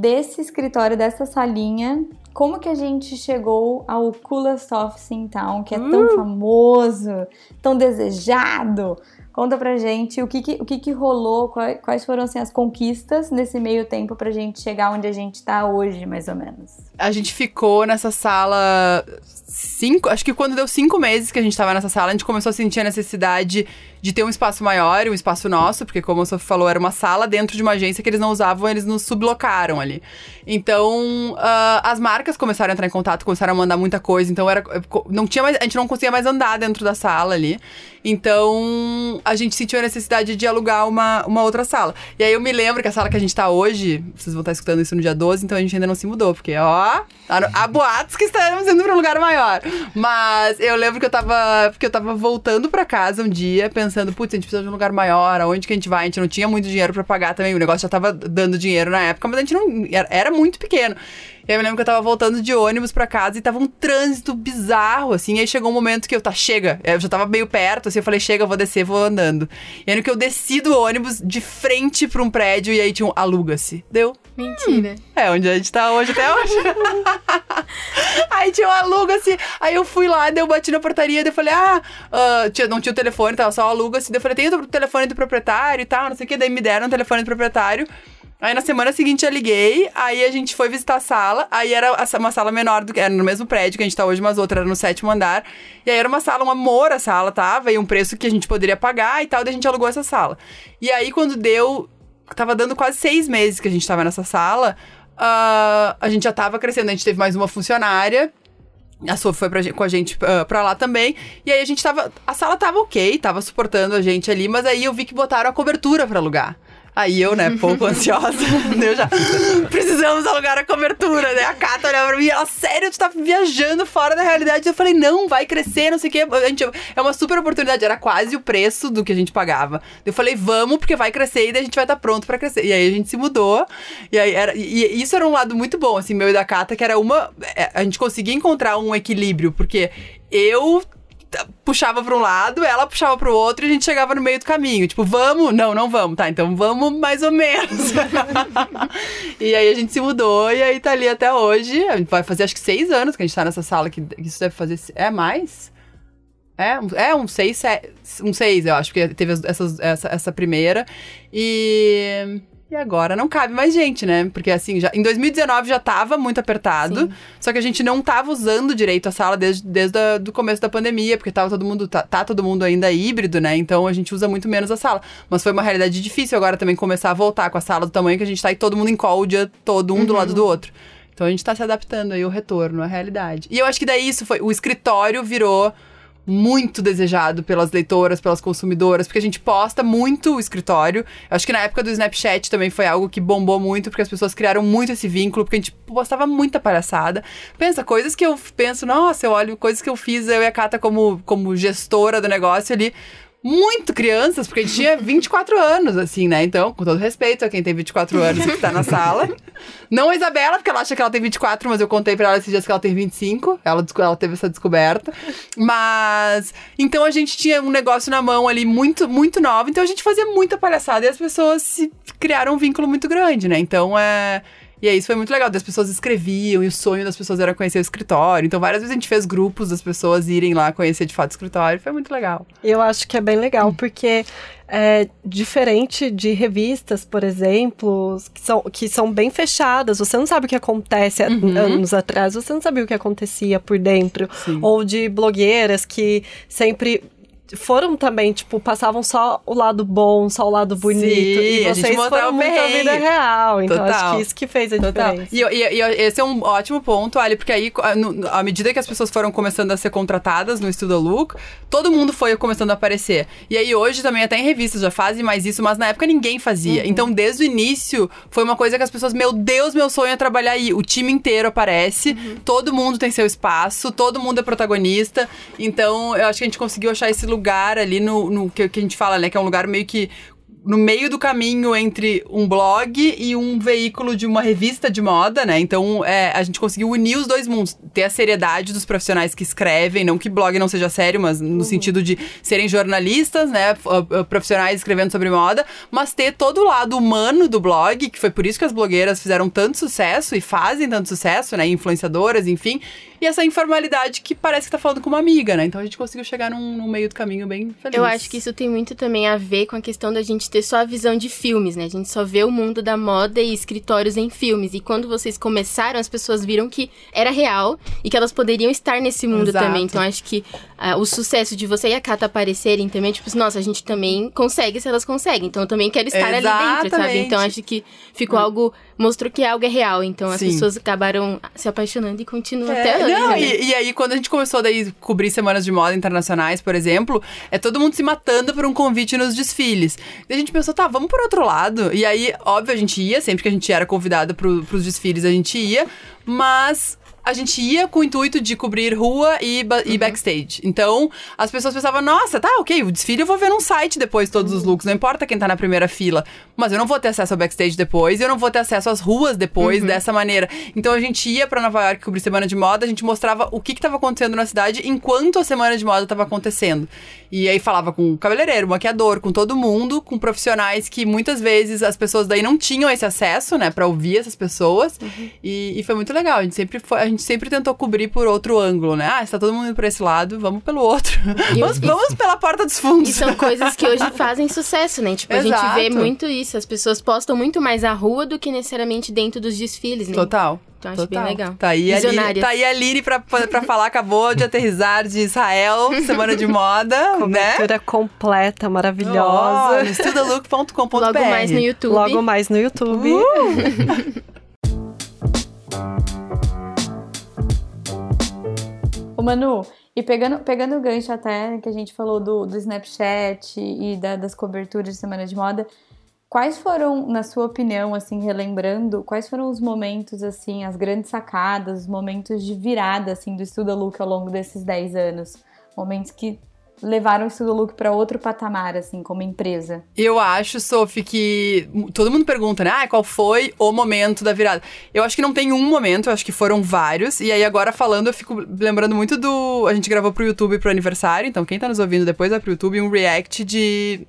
desse escritório, dessa salinha, como que a gente chegou ao Coolest Office in Town, que é tão Uh! famoso, tão desejado? Conta pra gente o que que, o que, que rolou, quais, foram assim, as conquistas nesse meio tempo pra gente chegar onde a gente tá hoje, mais ou menos. A gente ficou nessa sala cinco. Acho que quando deu cinco meses que a gente tava nessa sala, a gente começou a sentir a necessidade de ter um espaço maior, um espaço nosso, porque, como Sofia falou, era uma sala dentro de uma agência que eles não usavam, eles nos sublocaram ali. Então, ah, as marcas começaram a entrar em contato, começaram a mandar muita coisa, então era. Não tinha mais. A gente não conseguia mais andar dentro da sala ali. Então, a gente sentiu a necessidade de alugar uma, uma outra sala. E aí eu me lembro que a sala que a gente tá hoje, vocês vão estar escutando isso no dia 12, então a gente ainda não se mudou, porque, ó, há, boatos que estaremos indo pra um lugar maior. Mas eu lembro que eu tava. Porque eu tava voltando pra casa um dia, pensando, putz, a gente precisa de um lugar maior, aonde que a gente vai? A gente não tinha muito dinheiro pra pagar também. O negócio já tava dando dinheiro na época, mas a gente não. Era muito pequeno. E aí eu me lembro que eu tava voltando de ônibus pra casa e tava um trânsito bizarro, assim. E aí chegou um momento que eu, tá, chega. Eu já tava meio perto, assim. Eu falei, chega, eu vou descer, vou andando. E aí no que eu desci do ônibus de frente pra um prédio e aí tinha um aluga-se. Deu. Mentira. É, onde a gente tá hoje até hoje. aí tinha um aluga-se. Aí eu fui lá, daí eu bati na portaria, daí eu falei, ah, ah, tinha, não tinha o telefone, tava só o aluga-se. Daí eu falei, tem o telefone do proprietário e tal, não sei o que. Daí me deram o telefone do proprietário. Aí na semana seguinte eu liguei, aí a gente foi visitar a sala, aí era uma sala menor do que era no mesmo prédio que a gente tá hoje, mas outra era no sétimo andar. E aí era uma sala, um amor a sala tava, e um preço que a gente poderia pagar e tal, daí a gente alugou essa sala. E aí quando deu, tava dando quase seis meses que a gente tava nessa sala, ah, a gente já tava crescendo, a gente teve mais uma funcionária. A Sophie foi pra com a gente ah, pra lá também. E aí a gente tava. A sala tava ok, tava suportando a gente ali, mas aí eu vi que botaram a cobertura pra alugar. Aí eu, né, pouco ansiosa, eu já. Precisamos alugar a cobertura, né? A Cata olhava pra mim, ela, sério, tu tá viajando fora da realidade. Eu falei, não, vai crescer, não sei o quê. A gente, é uma super oportunidade, era quase o preço do que a gente pagava. Eu falei, vamos, porque vai crescer e daí a gente vai estar pronto pra crescer. E aí a gente se mudou. E aí era. E, isso era um lado muito bom, assim, meu e da Cata, que era uma. é, A gente conseguia encontrar um equilíbrio, porque eu puxava pra um lado, ela puxava pro outro e a gente chegava no meio do caminho. Tipo, vamos? Não, não vamos. Tá, então vamos mais ou menos. e aí a gente se mudou e aí tá ali até hoje. Vai fazer acho que seis anos que a gente tá nessa sala, que que isso deve fazer. É mais? É, é um seis, se- um seis, eu acho, porque teve essa, essa primeira. E. E agora não cabe mais gente, né? Porque assim, já, em 2019 já tava muito apertado. Só que a gente não tava usando direito a sala desde, desde o começo da pandemia, porque tava todo mundo, tá, tá todo mundo ainda híbrido, né? Então a gente usa muito menos a sala. Mas foi uma realidade difícil agora também começar a voltar com a sala do tamanho que a gente tá e todo mundo em call o dia todo, um do lado do outro. Então a gente tá se adaptando aí ao retorno, à realidade. E eu acho que daí isso foi. O escritório virou muito desejado pelas leitoras, pelas consumidoras, porque a gente posta muito o escritório. Eu acho que na época do Snapchat também foi algo que bombou muito, porque as pessoas criaram muito esse vínculo, porque a gente postava muita palhaçada. Pensa, coisas que eu penso, nossa, eu olho coisas que eu fiz, eu e a Cata como, como gestora do negócio ali. Muito crianças, porque a gente tinha 24 anos, assim, né? Então, com todo respeito a quem tem 24 anos que tá na sala. Não a Isabela, porque ela acha que ela tem 24, mas eu contei pra ela esses dias que ela tem 25. Ela, ela teve essa descoberta. Mas. Então a gente tinha um negócio na mão ali muito, muito novo. Então a gente fazia muita palhaçada e as pessoas se criaram um vínculo muito grande, né? Então é. E aí, isso foi muito legal. As pessoas escreviam e o sonho das pessoas era conhecer o escritório. Então, várias vezes a gente fez grupos das pessoas irem lá conhecer de fato o escritório. Foi muito legal. Eu acho que é bem legal, porque é diferente de revistas, por exemplo, que são, que são bem fechadas. Você não sabe o que acontece há anos atrás, você não sabia o que acontecia por dentro. Sim. Ou de blogueiras que sempre. Foram também, tipo, passavam só o lado bom, só o lado bonito. Sim, e a gente vocês foram muito a vida real. Então, acho Total. que isso que fez a Total. diferença. E, e- e esse é um ótimo ponto, Ali, porque aí, no- à medida que as pessoas foram começando a ser contratadas no Estudo Look, todo mundo foi começando a aparecer. E aí, hoje também, até em revistas já fazem mais isso, mas na época ninguém fazia. Então, desde o início, foi uma coisa que as pessoas, meu Deus, meu sonho é trabalhar aí. O time inteiro aparece, todo mundo tem seu espaço, todo mundo é protagonista. Então, eu acho que a gente conseguiu achar esse lugar ali no, no que, que a gente fala, né? Que é um lugar meio que no meio do caminho entre um blog e um veículo de uma revista de moda, né? Então, é, a gente conseguiu unir os dois mundos. Ter a seriedade dos profissionais que escrevem, não que blog não seja sério, mas no sentido de serem jornalistas, né? uh, uh, Profissionais escrevendo sobre moda, mas ter todo o lado humano do blog, que foi por isso que as blogueiras fizeram tanto sucesso e fazem tanto sucesso, né? Influenciadoras, enfim. E essa informalidade que parece que tá falando com uma amiga, né? Então a gente conseguiu chegar num, num meio do caminho bem feliz. Eu acho que isso tem muito também a ver com a questão da gente ter só a visão de filmes, né? A gente só vê o mundo da moda e escritórios em filmes. E quando vocês começaram, as pessoas viram que era real e que elas poderiam estar nesse mundo Exato. também. Então acho que ah, o sucesso de você e a Cata aparecerem também, tipo, nossa, a gente também consegue se elas conseguem. Então eu também quero estar ali dentro, sabe? Exatamente. Então acho que ficou algo. Mostrou que algo é real. Então as Sim. pessoas acabaram se apaixonando e continuam É, até hoje. não, né? e, e aí, quando a gente começou daí cobrir semanas de moda internacionais, por exemplo, é todo mundo se matando por um convite nos desfiles. E a gente pensou, tá, vamos por outro lado. E aí, óbvio, a gente ia, sempre que a gente era convidada pro, pros desfiles, a gente ia, mas. A gente ia com o intuito de cobrir rua e, ba- e backstage. Então, as pessoas pensavam, nossa, tá, ok, o desfile eu vou ver num site depois todos os looks, não importa quem tá na primeira fila. Mas eu não vou ter acesso ao backstage depois, eu não vou ter acesso às ruas depois dessa maneira. Então a gente ia pra Nova York cobrir semana de moda, a gente mostrava o que que tava acontecendo na cidade enquanto a semana de moda tava acontecendo. E aí falava com o cabeleireiro, maquiador, com todo mundo, com profissionais que muitas vezes as pessoas daí não tinham esse acesso, né, pra ouvir essas pessoas. E, e foi muito legal. A gente sempre foi, gente sempre tentou cobrir por outro ângulo, né? Ah, está todo mundo indo por esse lado, vamos pelo outro. E vamos, os- vamos pela porta dos fundos. E são coisas que hoje fazem sucesso, né? Tipo, a gente vê Exato. muito isso. As pessoas postam muito mais a rua do que necessariamente dentro dos desfiles, né? Total. Então acho Total. bem legal. Tá aí, a Liri, tá aí a Liri pra, pra falar, acabou de aterrizar de Israel, semana de moda, né? Cobertura completa, maravilhosa. no estudalook.com.br. Logo mais no YouTube. Logo mais no YouTube. Ô Manu, e pegando, pegando o gancho até que a gente falou do, do Snapchat e da- das coberturas de Semana de Moda, quais foram, na sua opinião, assim, relembrando, quais foram os momentos, assim, as grandes sacadas, os momentos de virada, assim, do Estuda Look ao longo desses 10 anos? Momentos que levaram o Estuda Look para outro patamar, assim, como empresa. Eu acho, Sophie, que todo mundo pergunta, né? Ah, qual foi o momento da virada? Eu acho que não tem um momento, eu acho que foram vários. E aí, agora falando, eu fico lembrando muito do. A gente gravou pro YouTube pro aniversário, então quem tá nos ouvindo depois vai pro YouTube um react de.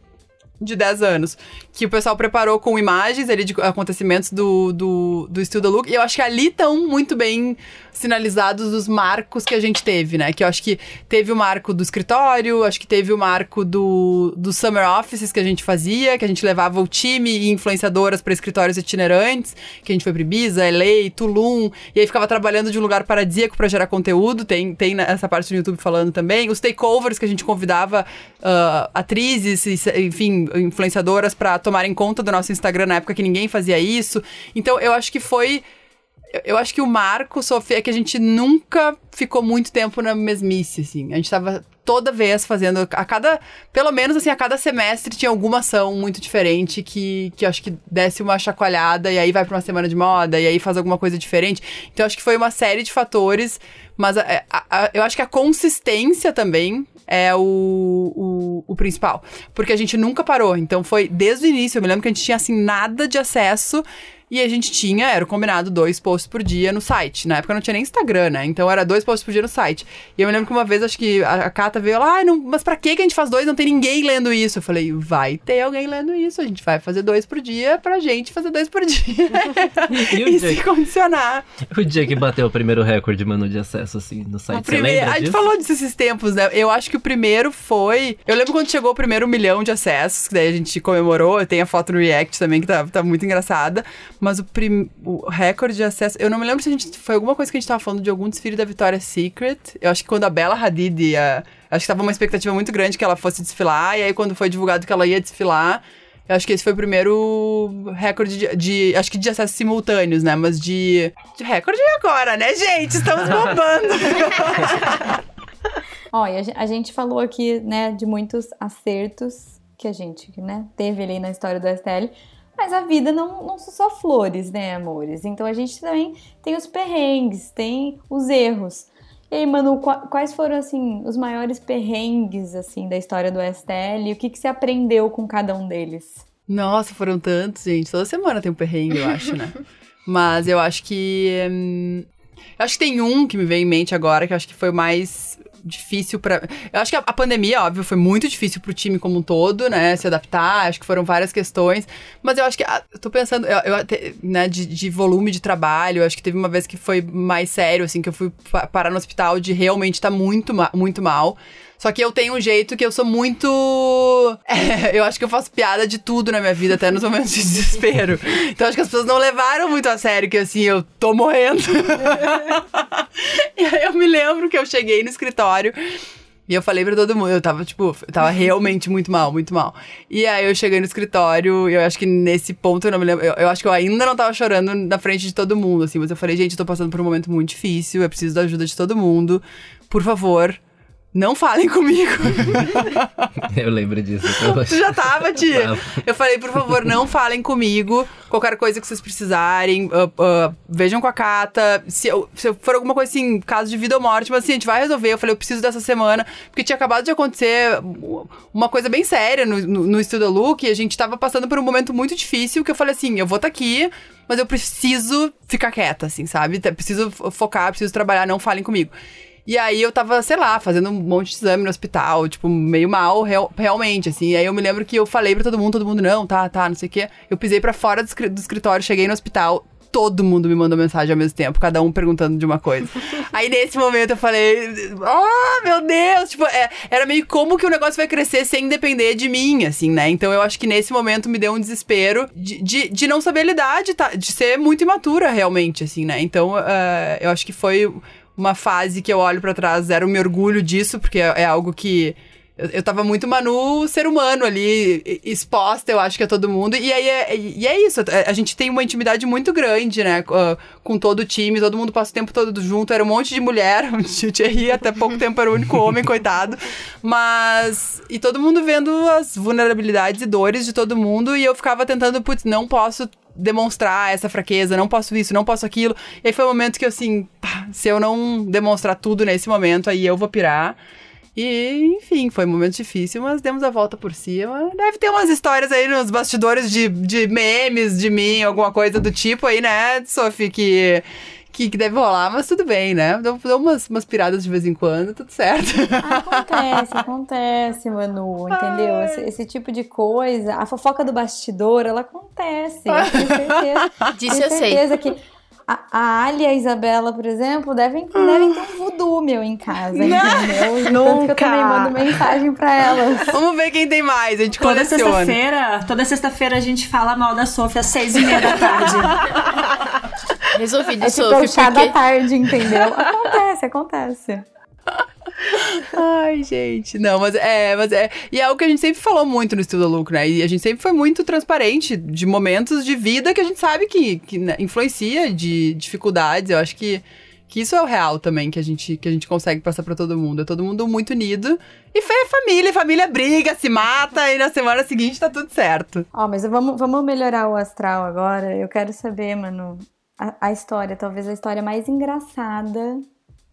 De 10 anos. Que o pessoal preparou com imagens ali de acontecimentos do, do, do Still the Look. E eu acho que ali estão muito bem sinalizados os marcos que a gente teve, né? Que eu acho que teve o marco do escritório, acho que teve o marco do, do Summer Offices que a gente fazia, que a gente levava o time e influenciadoras para escritórios itinerantes, que a gente foi para Ibiza, LA, Tulum, e aí ficava trabalhando de um lugar paradisíaco para gerar conteúdo, tem, tem essa parte do YouTube falando também. Os takeovers que a gente convidava ah, atrizes, enfim, influenciadoras para tomarem conta do nosso Instagram na época que ninguém fazia isso. Então eu acho que foi eu- acho que o marco, Sofia, é que a gente nunca ficou muito tempo na mesmice, assim. A gente tava toda vez fazendo, a cada, pelo menos assim, a cada semestre tinha alguma ação muito diferente que, que eu acho que desse uma chacoalhada e aí vai pra uma semana de moda e aí faz alguma coisa diferente. Então acho que foi uma série de fatores, mas a- a- a- eu acho que a consistência também é o, o, o principal. Porque a gente nunca parou. Então foi desde o início. Eu me lembro que a gente tinha assim nada de acesso. E a gente tinha, era combinado, dois posts por dia no site. Na época não tinha nem Instagram, né? Então era dois posts por dia no site. E eu me lembro que uma vez, acho que a, Cata veio lá, ah, não, mas pra que a gente faz dois? Não tem ninguém lendo isso. Eu falei, vai ter alguém lendo isso. A gente vai fazer dois por dia pra gente fazer dois por dia. E o e dia se condicionar. O dia que bateu o primeiro recorde, mano, de acesso, assim, no site. O primeiro- a gente disso? falou disso esses tempos, né? Eu acho que o primeiro foi. Eu lembro quando chegou o primeiro milhão de acessos, que daí a gente comemorou. Tem a foto no React também, que tá, tá muito engraçada. Mas o, prim... o recorde de acesso. Eu não me lembro se a gente. Foi alguma coisa que a gente tava falando de algum desfile da Victoria's Secret. Eu acho que quando a Bella Hadid ia. Acho que tava uma expectativa muito grande que ela fosse desfilar. E aí, quando foi divulgado que ela ia desfilar. Eu acho que esse foi o primeiro recorde de, de- acho que de acessos simultâneos, né? Mas de, de recorde agora, né, gente? Estamos bombando. Ó, a, gen- a gente falou aqui, né, de muitos acertos que a gente, né, teve ali na história do STL. Mas a vida não, não são só flores, né, amores? Então a gente também tem os perrengues, tem os erros. E aí, Manu, qua- quais foram, assim, os maiores perrengues, assim, da história do STL? E o que, que você aprendeu com cada um deles? Nossa, foram tantos, gente. Toda semana tem um perrengue, eu acho, né? Mas eu acho que. hum, eu acho que tem um que me veio em mente agora, que eu acho que foi o mais difícil pra. Eu acho que a, a pandemia, óbvio, foi muito difícil pro time como um todo, né? Se adaptar. Acho que foram várias questões. Mas eu acho que. ah, Eu tô pensando, eu, eu né, de, de volume de trabalho. Acho que teve uma vez que foi mais sério, assim, que eu fui pa- parar no hospital de realmente estar muito, ma- muito mal. Só que eu tenho um jeito que eu sou muito. É, eu acho que eu faço piada de tudo na minha vida, até nos momentos de desespero. Então acho que as pessoas não levaram muito a sério que assim, eu tô morrendo. e aí eu me lembro que eu cheguei no escritório. E eu falei pra todo mundo, eu tava, tipo, eu tava realmente muito mal, muito mal. E aí eu cheguei no escritório, eu acho que nesse ponto eu não me lembro. Eu, eu acho que eu ainda não tava chorando na frente de todo mundo, assim, mas eu falei, gente, eu tô passando por um momento muito difícil, eu preciso da ajuda de todo mundo. Por favor, não falem comigo. Eu lembro disso. Tu já tava, tia. Tava. Eu falei, por favor, não falem comigo. Qualquer coisa que vocês precisarem, ah, ah, vejam com a Cata. Se, eu- se for alguma coisa assim, caso de vida ou morte, mas assim, a gente vai resolver. Eu falei, eu preciso dessa semana. Porque tinha acabado de acontecer uma coisa bem séria no, no, no Studio Look. E a gente tava passando por um momento muito difícil. Que eu falei assim, eu vou estar aqui, mas eu preciso ficar quieta, assim, sabe? Preciso fo- focar, preciso trabalhar, não falem comigo. E aí eu tava, sei lá, fazendo um monte de exame no hospital, tipo, meio mal, real- realmente, assim. E aí eu me lembro que eu falei pra todo mundo, todo mundo, não, tá, tá, não sei o quê. Eu pisei pra fora do, do escritório, cheguei no hospital, todo mundo me mandou mensagem ao mesmo tempo, cada um perguntando de uma coisa. aí nesse momento eu falei, oh, meu Deus! Tipo, é, era meio como que o negócio vai crescer sem depender de mim, assim, né? Então eu acho que nesse momento me deu um desespero de, de, de não saber lidar, de, tá, de ser muito imatura, realmente, assim, né? Então eh, eu acho que foi uma fase que eu olho pra trás, era um me orgulho disso, porque é, é algo que. Eu, eu tava muito Manu, ser humano ali, exposta, eu acho que a todo mundo. E aí é, e é isso, a, gente tem uma intimidade muito grande, né? com- Com todo o time, todo mundo passa o tempo todo junto. Era um monte de mulher, o Thierry até pouco tempo era o único homem, coitado. Mas. E todo mundo vendo as vulnerabilidades e dores de todo mundo, e eu ficava tentando, putz, não posso demonstrar essa fraqueza, não posso isso, não posso aquilo. E aí foi um momento que eu assim, pá, se eu não demonstrar tudo nesse momento, aí eu vou pirar. E, enfim, foi um momento difícil, mas demos a volta por cima. Deve ter umas histórias aí nos bastidores de, de memes de mim, alguma coisa do tipo aí, né, Sophie, que, que, que deve rolar, mas tudo bem, né? Dou, dou umas, umas piradas de vez em quando, tudo certo. Acontece, acontece, Manu, entendeu? Esse, esse tipo de coisa, a fofoca do bastidor, ela acontece. Eu tenho certeza. Disso tenho eu sei. certeza que a, a Ali e a Isabela, por exemplo, devem, devem ter um voodoo meu em casa, entendeu? Tanto que eu Nunca. também mando mensagem pra elas. Vamos ver quem tem mais, a gente Toda coleciona. sexta-feira, toda sexta-feira a gente fala mal da Sofia às seis e meia da tarde. Resolvido, É tipo o Sophie, chá da porque... tarde, entendeu? Acontece, acontece. Ai, gente. Não, mas é, mas é. E é algo que a gente sempre falou muito no Estudo Lucro, né? E a gente sempre foi muito transparente de momentos de vida que a gente sabe que, que né, influencia de dificuldades. Eu acho que, que isso é o real também, que a gente, que a gente consegue passar pra todo mundo. É todo mundo muito unido. E foi a família, a família briga, se mata, e na semana seguinte tá tudo certo. Ó, mas vamos, vamos melhorar o astral agora. Eu quero saber, mano, a, a história, talvez a história mais engraçada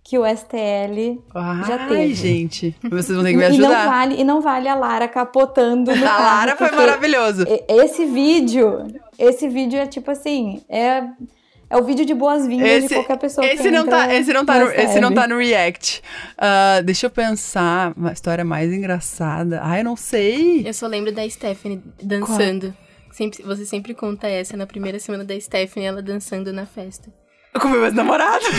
que o STL já Ai, teve. gente. Vocês vão ter que me E não, ajudar. vale, e não vale a Lara capotando no A carro, Lara foi maravilhoso. Esse vídeo, esse vídeo é tipo assim, é, é o vídeo de boas-vindas de qualquer pessoa esse que não tá, esse não tá, no, esse STL. não tá no React. Ah, deixa eu pensar, uma história mais engraçada. Ai, eu não sei. Eu só lembro da Stephanie dançando. Sempre, você sempre conta essa na primeira semana da Stephanie, ela dançando na festa. Com meu ex-namorado.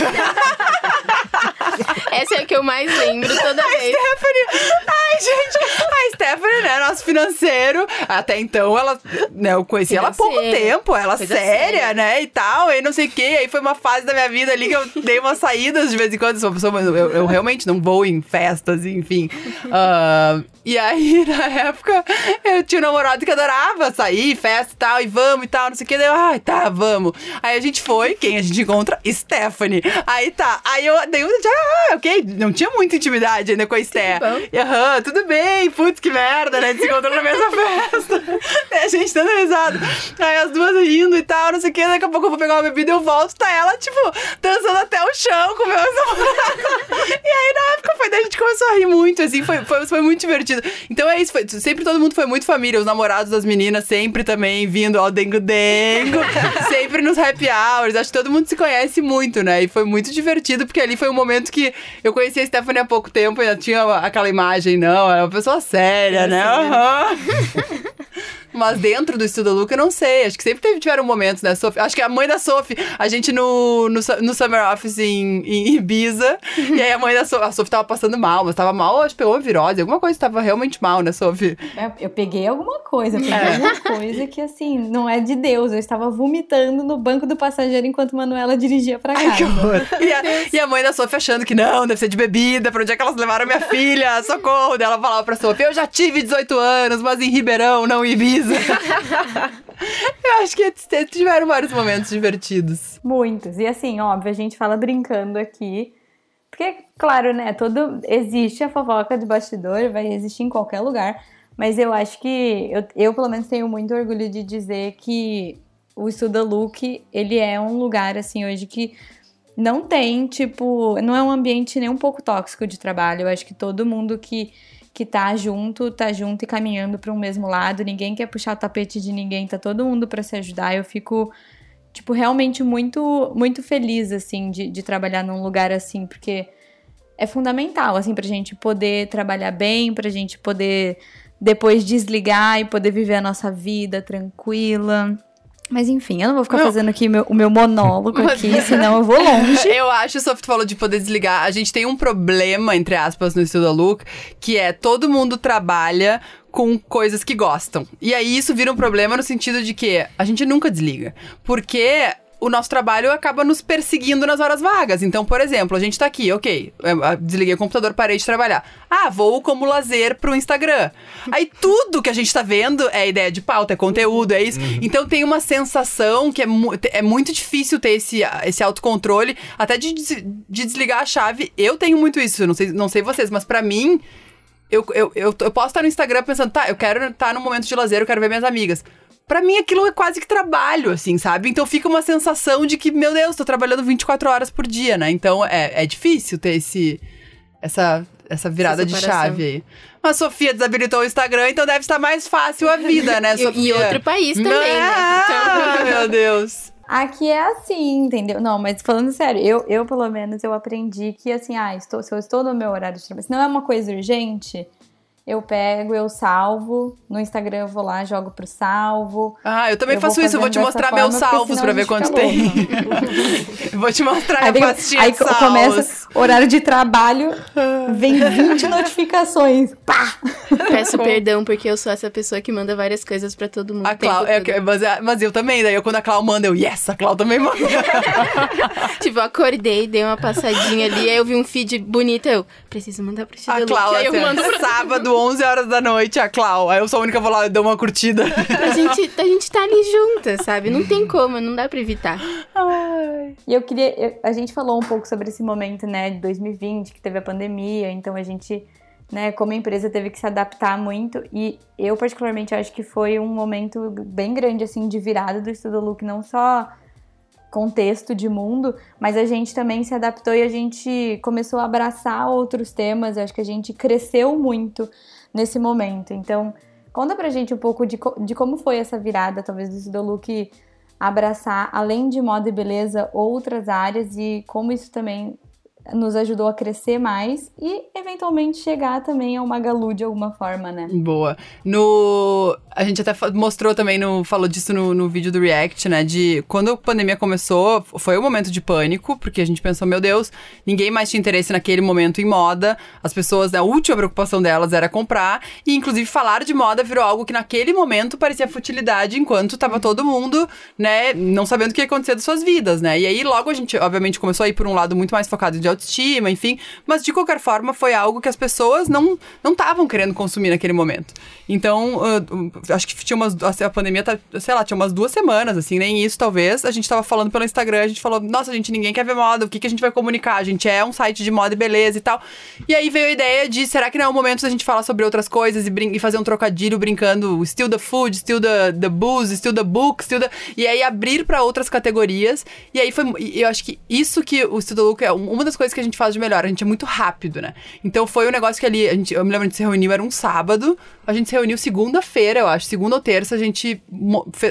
Essa é a que eu mais lembro toda vez. Stephanie. Ai, gente. A Stephanie, né, nosso financeiro. Até então, ela, né, eu conheci ela há pouco Financeiro. tempo. Ela séria, séria. né, e tal. E não sei o quê. Aí foi uma fase da minha vida ali que eu dei umas saídas de vez em quando. Sou pessoa, eu, eu realmente não vou em festas, enfim. Ah, e aí, na época, eu tinha um namorado que adorava sair, festa e tal, e vamos e tal, não sei o que. Daí eu, ai, tá, vamos. Aí a gente foi, quem a gente encontra? Stephanie. Aí tá. Aí eu dei um ah, ok. Não tinha muita intimidade ainda com a Esté. E, Aham, tudo bem, putz, que merda, né? Se encontrou na mesma festa. A gente dando risada. Aí as duas rindo e tal, não sei o que. Daqui a pouco eu vou pegar uma bebida e eu volto, tá ela, tipo, dançando até o chão com o meu namorado. E aí, na época, foi daí a gente começou a rir muito, assim, foi, foi, foi muito divertido. Então é isso, foi, sempre todo mundo foi muito família. Os namorados das meninas sempre também vindo ao Dengo Dengo, sempre nos happy hours. Acho que todo mundo se conhece muito, né? E foi muito divertido, porque ali foi um momento que eu conheci a Stephanie há pouco tempo e tinha aquela imagem, não, era uma pessoa séria, né? Aham. Mas dentro do Estudo Luca, eu não sei. Acho que sempre teve, tiveram momentos, né, Sophie? Acho que a mãe da Sophie, a gente no, no, no Summer Office em, em Ibiza, e aí a mãe da Sophie, a Sophie tava passando mal, mas tava mal, acho que pegou virose, alguma coisa tava realmente mal, né, Sophie? Eu, eu peguei alguma coisa, peguei É. alguma coisa que assim, não é de Deus. Eu estava vomitando no banco do passageiro enquanto Manuela dirigia pra casa. Ai, que horror. E a, e a mãe da Sophie achando que não, deve ser de bebida, pra onde é que elas levaram minha filha? Socorro! Daí ela falava pra Sophie, eu já tive 18 anos, mas em Ribeirão, não em Ibiza. eu acho que tiveram vários momentos divertidos. Muitos. E assim, óbvio, a gente fala brincando aqui. Porque, claro, né, todo. Existe a fofoca de bastidor, vai existir em qualquer lugar. Mas eu acho que. Eu, eu pelo menos, tenho muito orgulho de dizer que o Estuda Look, ele é um lugar, assim, hoje que não tem, tipo. Não é um ambiente nem um pouco tóxico de trabalho. Eu acho que todo mundo que. Que tá junto, tá junto e caminhando para um mesmo lado. Ninguém quer puxar o tapete de ninguém, tá todo mundo para se ajudar. Eu fico tipo, realmente muito, muito feliz, assim, de, de trabalhar num lugar assim, porque é fundamental, assim, pra gente poder trabalhar bem, pra gente poder depois desligar e poder viver a nossa vida tranquila. Mas enfim, eu não vou ficar Não. fazendo aqui meu- o meu monólogo aqui, senão eu vou longe. Eu acho, o Soft falou de poder desligar. A gente tem um problema, entre aspas, no Estudo Look, que é todo mundo trabalha com coisas que gostam. E aí isso vira um problema no sentido de que a gente nunca desliga. Porque o nosso trabalho acaba nos perseguindo nas horas vagas. Então, por exemplo, a gente tá aqui, ok, ah, desliguei o computador, parei de trabalhar. Ah, vou como lazer pro Instagram. Aí tudo que a gente tá vendo é ideia de pauta, é conteúdo, é isso. Então tem uma sensação que é, mu é muito difícil ter esse, esse autocontrole, até de, des- de desligar a chave. Eu tenho muito isso, não sei, não sei vocês, mas pra mim, eu, eu, eu, eu posso estar no Instagram pensando, tá, eu quero estar num momento de lazer, eu quero ver minhas amigas. Pra mim, aquilo é quase que trabalho, assim, sabe? Então fica uma sensação de que, meu Deus, tô trabalhando 24 horas por dia, né? Então é, é difícil ter esse, essa, essa virada Essa de chave aí. Mas a Sofia desabilitou o Instagram, então deve estar mais fácil a vida, né, E- Sofia? e outro país também, né? Ah, Então- meu Deus. Aqui é assim, entendeu? Não, mas falando sério, eu, eu pelo menos eu aprendi que assim, ah, estou, se eu estou no meu horário de trabalho, se não é uma coisa urgente, eu pego, eu salvo. No Instagram eu vou lá, jogo pro salvo. Ah, eu também Eu faço isso, eu vou te mostrar meus forma, porque salvos pra ver quanto tem. vou te mostrar Aí, a pastinha aí salvos. começa horário de trabalho, vem 20 notificações. Pá! Peço perdão porque eu sou essa pessoa que manda várias coisas pra todo mundo. A Clau, é, todo. que- mas, mas eu também, daí eu, quando a Clau manda, eu, yes, a Clau também manda. Tipo, eu acordei, dei uma passadinha ali, aí eu vi um feed bonito, eu preciso mandar pro A Chile Clau, aí eu assim, mando pra... sábado, 11 horas da noite, a Clau. Aí eu sou a única que vou lá e dou uma curtida. A gente, a gente tá ali junta, sabe? Não tem como, não dá pra evitar. Ai. E eu queria. eu- a gente falou um pouco sobre esse momento, né, de 2020, que teve a pandemia, então a gente, né, como empresa, teve que se adaptar muito. E eu, particularmente, acho que foi um momento bem grande, assim, de virada do Estudo Look, não só contexto de mundo, mas a gente também se adaptou e a gente começou a abraçar outros temas. Eu acho que a gente cresceu muito nesse momento. Então, conta pra gente um pouco de, de como foi essa virada, talvez, do Sidolook abraçar, além de moda e beleza, outras áreas e como isso também nos ajudou a crescer mais e eventualmente chegar também ao Magalu de alguma forma, né? Boa. No a gente até mostrou também no falou disso no, no vídeo do React, né, de quando a pandemia começou, foi um momento de pânico, porque a gente pensou, meu Deus, ninguém mais tinha interesse naquele momento em moda. As pessoas, né, a última preocupação delas era comprar e inclusive falar de moda virou algo que naquele momento parecia futilidade, enquanto tava todo mundo, né, não sabendo o que ia acontecer das suas vidas, né? E aí logo a gente obviamente começou a ir por um lado muito mais focado de autoestima, enfim. Mas de qualquer forma, foi algo que as pessoas não estavam querendo consumir naquele momento. Então, uh, acho que tinha umas. A pandemia, tá, sei lá, tinha umas duas semanas, assim, nem isso talvez. A gente tava falando pelo Instagram, a gente falou, nossa, gente, ninguém quer ver moda, o que, que a gente vai comunicar? A gente é um site de moda e beleza e tal. E aí veio a ideia de, será que não é o momento da gente falar sobre outras coisas e, e fazer um trocadilho brincando still the food, still the, the booze, still the book, still the... E aí abrir para outras categorias. E aí foi. Eu acho que isso que o Still the Look é uma das coisas que a gente faz de melhor. A gente é muito rápido, né? Então foi um negócio que ali, a gente, eu me lembro de se reuniu, era um sábado. A gente se reuniu segunda-feira, eu acho. Segunda ou terça, a gente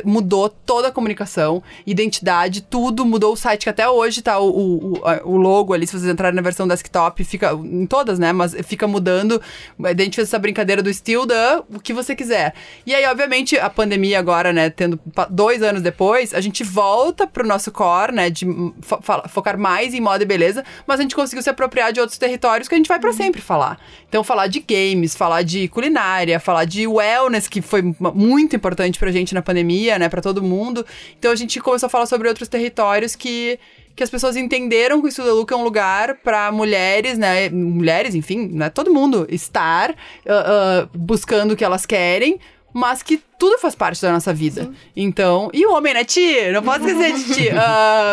mudou toda a comunicação, identidade, tudo. Mudou o site, que até hoje tá o, o, o logo ali, se vocês entrarem na versão desktop, fica. Em todas, né? Mas fica mudando. A gente fez essa brincadeira do estilo da o que você quiser. E aí, obviamente, a pandemia agora, né? Tendo dois anos depois, a gente volta pro nosso core, né? De fo focar mais em moda e beleza, mas a gente conseguiu se apropriar de outros territórios que a gente vai para uhum. sempre falar. Então, falar de games, falar de culinária, falar de wellness, que foi muito importante pra gente na pandemia, né, para todo mundo. Então, a gente começou a falar sobre outros territórios que que as pessoas entenderam que o Estuda Luca é um lugar para mulheres, né? Mulheres, enfim, né? Todo mundo estar uh, uh, buscando o que elas querem, mas que tudo faz parte da nossa vida. Sim. Então, e o homem, né, Ti? Não pode esquecer de Ti.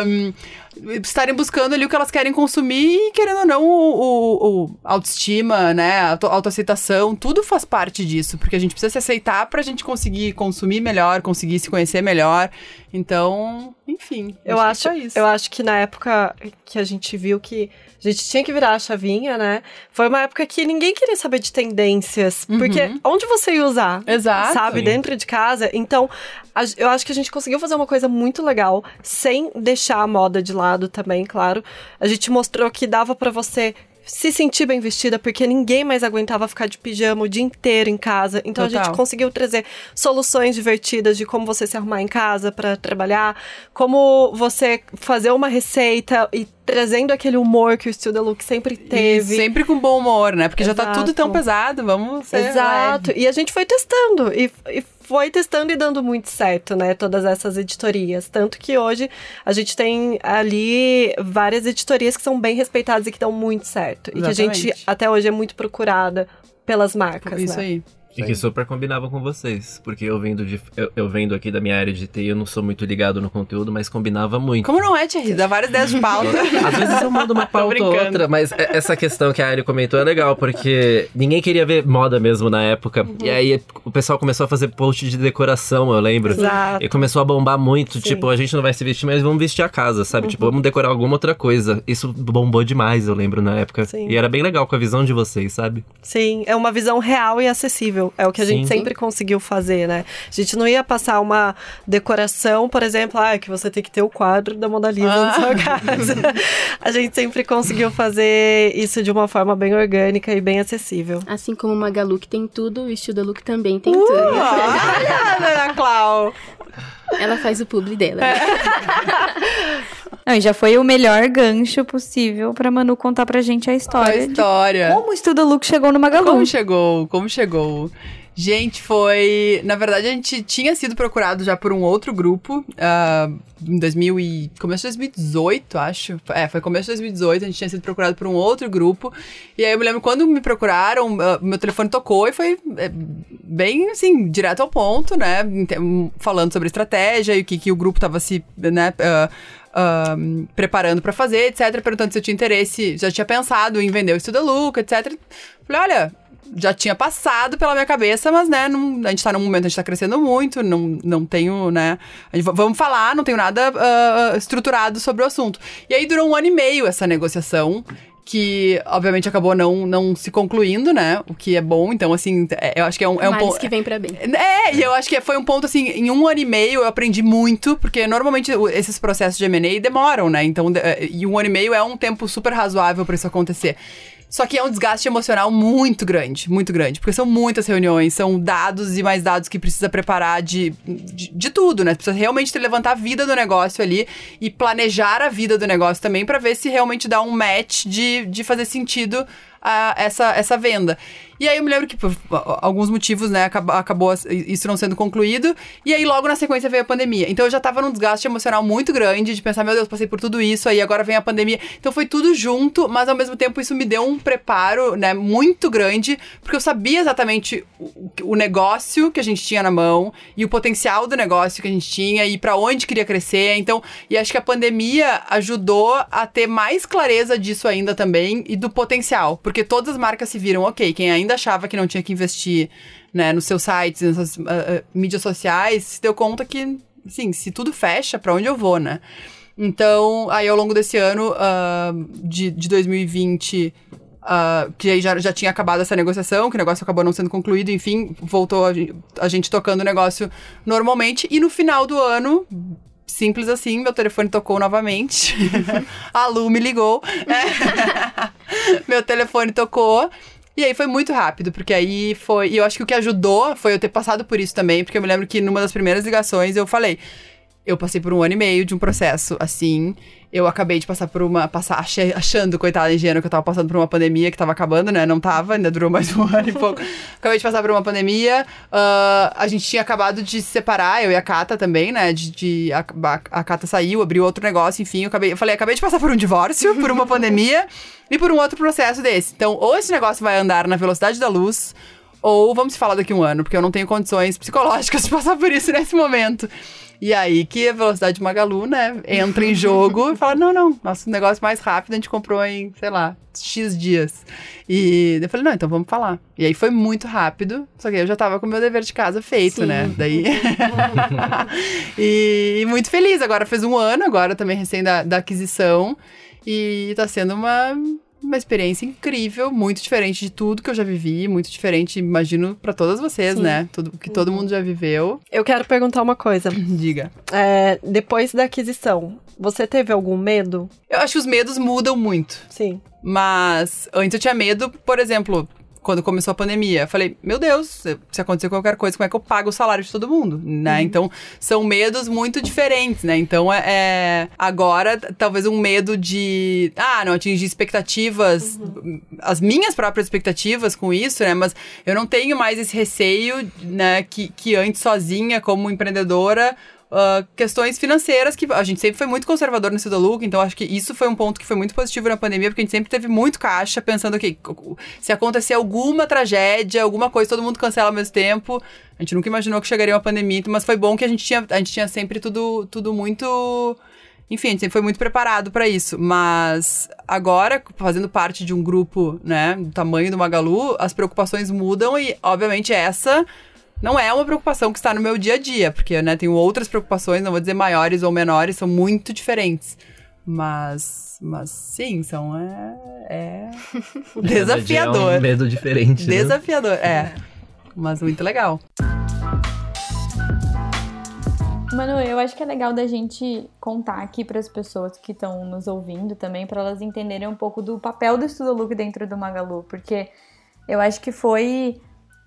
Um, estarem buscando ali o que elas querem consumir e, querendo ou não, o, o, autoestima, né, autoaceitação, tudo faz parte disso, porque a gente precisa se aceitar pra gente conseguir consumir melhor, conseguir se conhecer melhor. Então, enfim. Eu acho, acho eu acho que na época que a gente viu que a gente tinha que virar a chavinha, né? Foi uma época que ninguém queria saber de tendências. Uhum. Porque onde você ia usar? Exato. Sabe? Sim. Dentro de casa. Então, a, eu acho que a gente conseguiu fazer uma coisa muito legal, sem deixar a moda de lado também, claro. A gente mostrou que dava para você se sentir bem vestida, porque ninguém mais aguentava ficar de pijama o dia inteiro em casa. Então Total. a gente conseguiu trazer soluções divertidas de como você se arrumar em casa para trabalhar, como você fazer uma receita e trazendo aquele humor que o Still The Look sempre teve. E sempre com bom humor, né? Porque Exato. já tá tudo tão pesado, vamos ser Exato. Leve. E a gente foi testando e, e foi testando e dando muito certo, né? Todas essas editorias. Tanto que hoje a gente tem ali várias editorias que são bem respeitadas e que dão muito certo. Exatamente. E que a gente até hoje é muito procurada pelas marcas. Isso né? aí. E que super combinava com vocês. Porque eu vendo, de, eu, eu, vendo aqui da minha área de TI, eu não sou muito ligado no conteúdo, mas combinava muito. Como não é, Thierry? Dá várias ideias de pauta. Às vezes eu mando uma pauta ou outra, mas essa questão que a Ari comentou é legal, porque ninguém queria ver moda mesmo na época. Uhum. E aí o pessoal começou a fazer post de decoração, eu lembro. Exato. E começou a bombar muito, Sim. tipo, a gente não vai se vestir, mas vamos vestir a casa, sabe? Tipo, uhum. Tipo, vamos decorar alguma outra coisa. Isso bombou demais, eu lembro, na época. Sim. E era bem legal com a visão de vocês, sabe? Sim, é uma visão real e acessível. É o que a gente Sim. sempre sempre conseguiu fazer, né? A gente não ia passar uma decoração, por exemplo, ah, que você tem que ter o quadro da Mona Lisa ah. na sua casa. a gente sempre conseguiu fazer isso de uma forma bem orgânica e bem acessível. Assim como o Magalu que tem tudo, o Estilo Look também tem uh, tudo. Olha, Ana Clau! Ela faz o publi dela. Não, e já foi o melhor gancho possível pra Manu contar pra gente a história. A história. como o Estuda Look chegou no Magalu. Como chegou? Como chegou? Gente, foi. Na verdade, a gente tinha sido procurado já por um outro grupo. Uh, em 2000 e... começo de 2018, acho. É, foi começo de 2018, a gente tinha sido procurado por um outro grupo. E aí eu me lembro quando me procuraram, uh, meu telefone tocou e foi é, bem, assim, direto ao ponto, né? Falando sobre estratégia e o que, que o grupo tava se, né? Uh, uh, preparando para fazer, etc. Perguntando se eu tinha interesse, já tinha pensado em vender o Estuda Luca, etc. Falei, olha, já tinha passado pela minha cabeça, mas, né, não, a gente tá num momento, a gente tá crescendo muito, não, não tenho, né, gente, vamos falar, não tenho nada uh, estruturado sobre o assunto. E aí durou um ano e meio essa negociação, que obviamente acabou não, não se concluindo, né? O que é bom. Então, assim, é, eu acho que é um, é um ponto. que vem pra bem. É, e eu acho que foi um ponto, assim, em um ano e meio eu aprendi muito, porque normalmente esses processos de MA demoram, né? Então, e um ano e meio é um tempo super razoável para isso acontecer. Só que é um desgaste emocional muito grande, muito grande. Porque são muitas reuniões, são dados e mais dados que precisa preparar de, de, de tudo, né? Precisa realmente levantar a vida do negócio ali e planejar a vida do negócio também para ver se realmente dá um match de, de fazer sentido a, essa, essa venda. E aí eu me lembro que por alguns motivos, né, acabou isso não sendo concluído. E aí logo na sequência veio a pandemia. Então eu já tava num desgaste emocional muito grande de pensar, meu Deus, passei por tudo isso, aí agora vem a pandemia. Então foi tudo junto, mas ao mesmo tempo isso me deu um preparo, né, muito grande, porque eu sabia exatamente o, o negócio que a gente tinha na mão e o potencial do negócio que a gente tinha e para onde queria crescer. Então, e acho que a pandemia ajudou a ter mais clareza disso ainda também e do potencial, porque todas as marcas se viram, ok, quem ainda achava que não tinha que investir né, nos seus sites, nas uh, uh, mídias sociais, se deu conta que, assim, se tudo fecha, para onde eu vou, né? Então, aí ao longo desse ano uh, de, de 2020, uh, que aí já, já tinha acabado essa negociação, que o negócio acabou não sendo concluído, enfim, voltou a, a gente tocando o negócio normalmente. E no final do ano, simples assim, meu telefone tocou novamente. a Lu me ligou. meu telefone tocou. E aí foi muito rápido, porque aí foi. E eu acho que o que ajudou foi eu ter passado por isso também, porque eu me lembro que numa das primeiras ligações eu falei. Eu passei por um ano e meio de um processo assim. Eu acabei de passar por uma. Passar, achando, coitada, ingênua, que eu tava passando por uma pandemia que tava acabando, né? Não tava, ainda durou mais um ano e pouco. acabei de passar por uma pandemia. Uh, a gente tinha acabado de se separar, eu e a Cata também, né? De, de a, a, Cata saiu, abriu outro negócio, enfim. Eu, acabei, eu falei, acabei de passar por um divórcio, por uma pandemia e por um outro processo desse. Então, ou esse negócio vai andar na velocidade da luz, ou vamos falar daqui a um ano, porque eu não tenho condições psicológicas de passar por isso nesse momento. E aí que a velocidade Magalu, né, entra em jogo e fala: não, não, nosso negócio mais rápido a gente comprou em, sei lá, X dias. E eu falei, não, então vamos falar. E aí foi muito rápido, só que eu já tava com o meu dever de casa feito, né? Sim. né? Daí. e, e, muito feliz. Agora fez um ano, agora também recém da, da aquisição. E tá sendo uma uma experiência incrível, muito diferente de tudo que eu já vivi, muito diferente, imagino, para todas vocês, Sim. né? Tudo que todo mundo já viveu. Eu quero perguntar uma coisa. Diga. É, depois da aquisição, você teve algum medo? Eu acho que os medos mudam muito. Sim. Mas antes eu tinha medo, por exemplo, quando começou a pandemia. Falei, meu Deus, se acontecer qualquer coisa, como é que eu pago o salário de todo mundo, né? Uhum. Então, são medos muito diferentes, né? Então, é, é, agora, talvez um medo de, ah, não atingir expectativas, uhum. as minhas próprias expectativas com isso, né? Mas eu não tenho mais esse receio, né, que, que antes sozinha, como empreendedora, uh, questões financeiras, que a gente sempre foi muito conservador nesse look, então acho que isso foi um ponto que foi muito positivo na pandemia, porque a gente sempre teve muito caixa, pensando que se acontecer alguma tragédia, alguma coisa, todo mundo cancela ao mesmo tempo. A gente nunca imaginou que chegaria uma pandemia, mas foi bom que a gente tinha, a gente tinha sempre tudo, tudo muito enfim, a gente sempre foi muito preparado para isso. Mas agora, fazendo parte de um grupo, né, do tamanho do Magalu, as preocupações mudam e, obviamente, essa não é uma preocupação que está no meu dia a dia, porque né, tenho outras preocupações, não vou dizer maiores ou menores, são muito diferentes. Mas, mas sim, são é, é desafiador. É um medo diferente. Né? Desafiador, né? é. Mas muito legal. Manu, eu acho que é legal da gente contar aqui para as pessoas que estão nos ouvindo também, para elas entenderem um pouco do papel do Estudo Look dentro do Magalu, porque eu acho que foi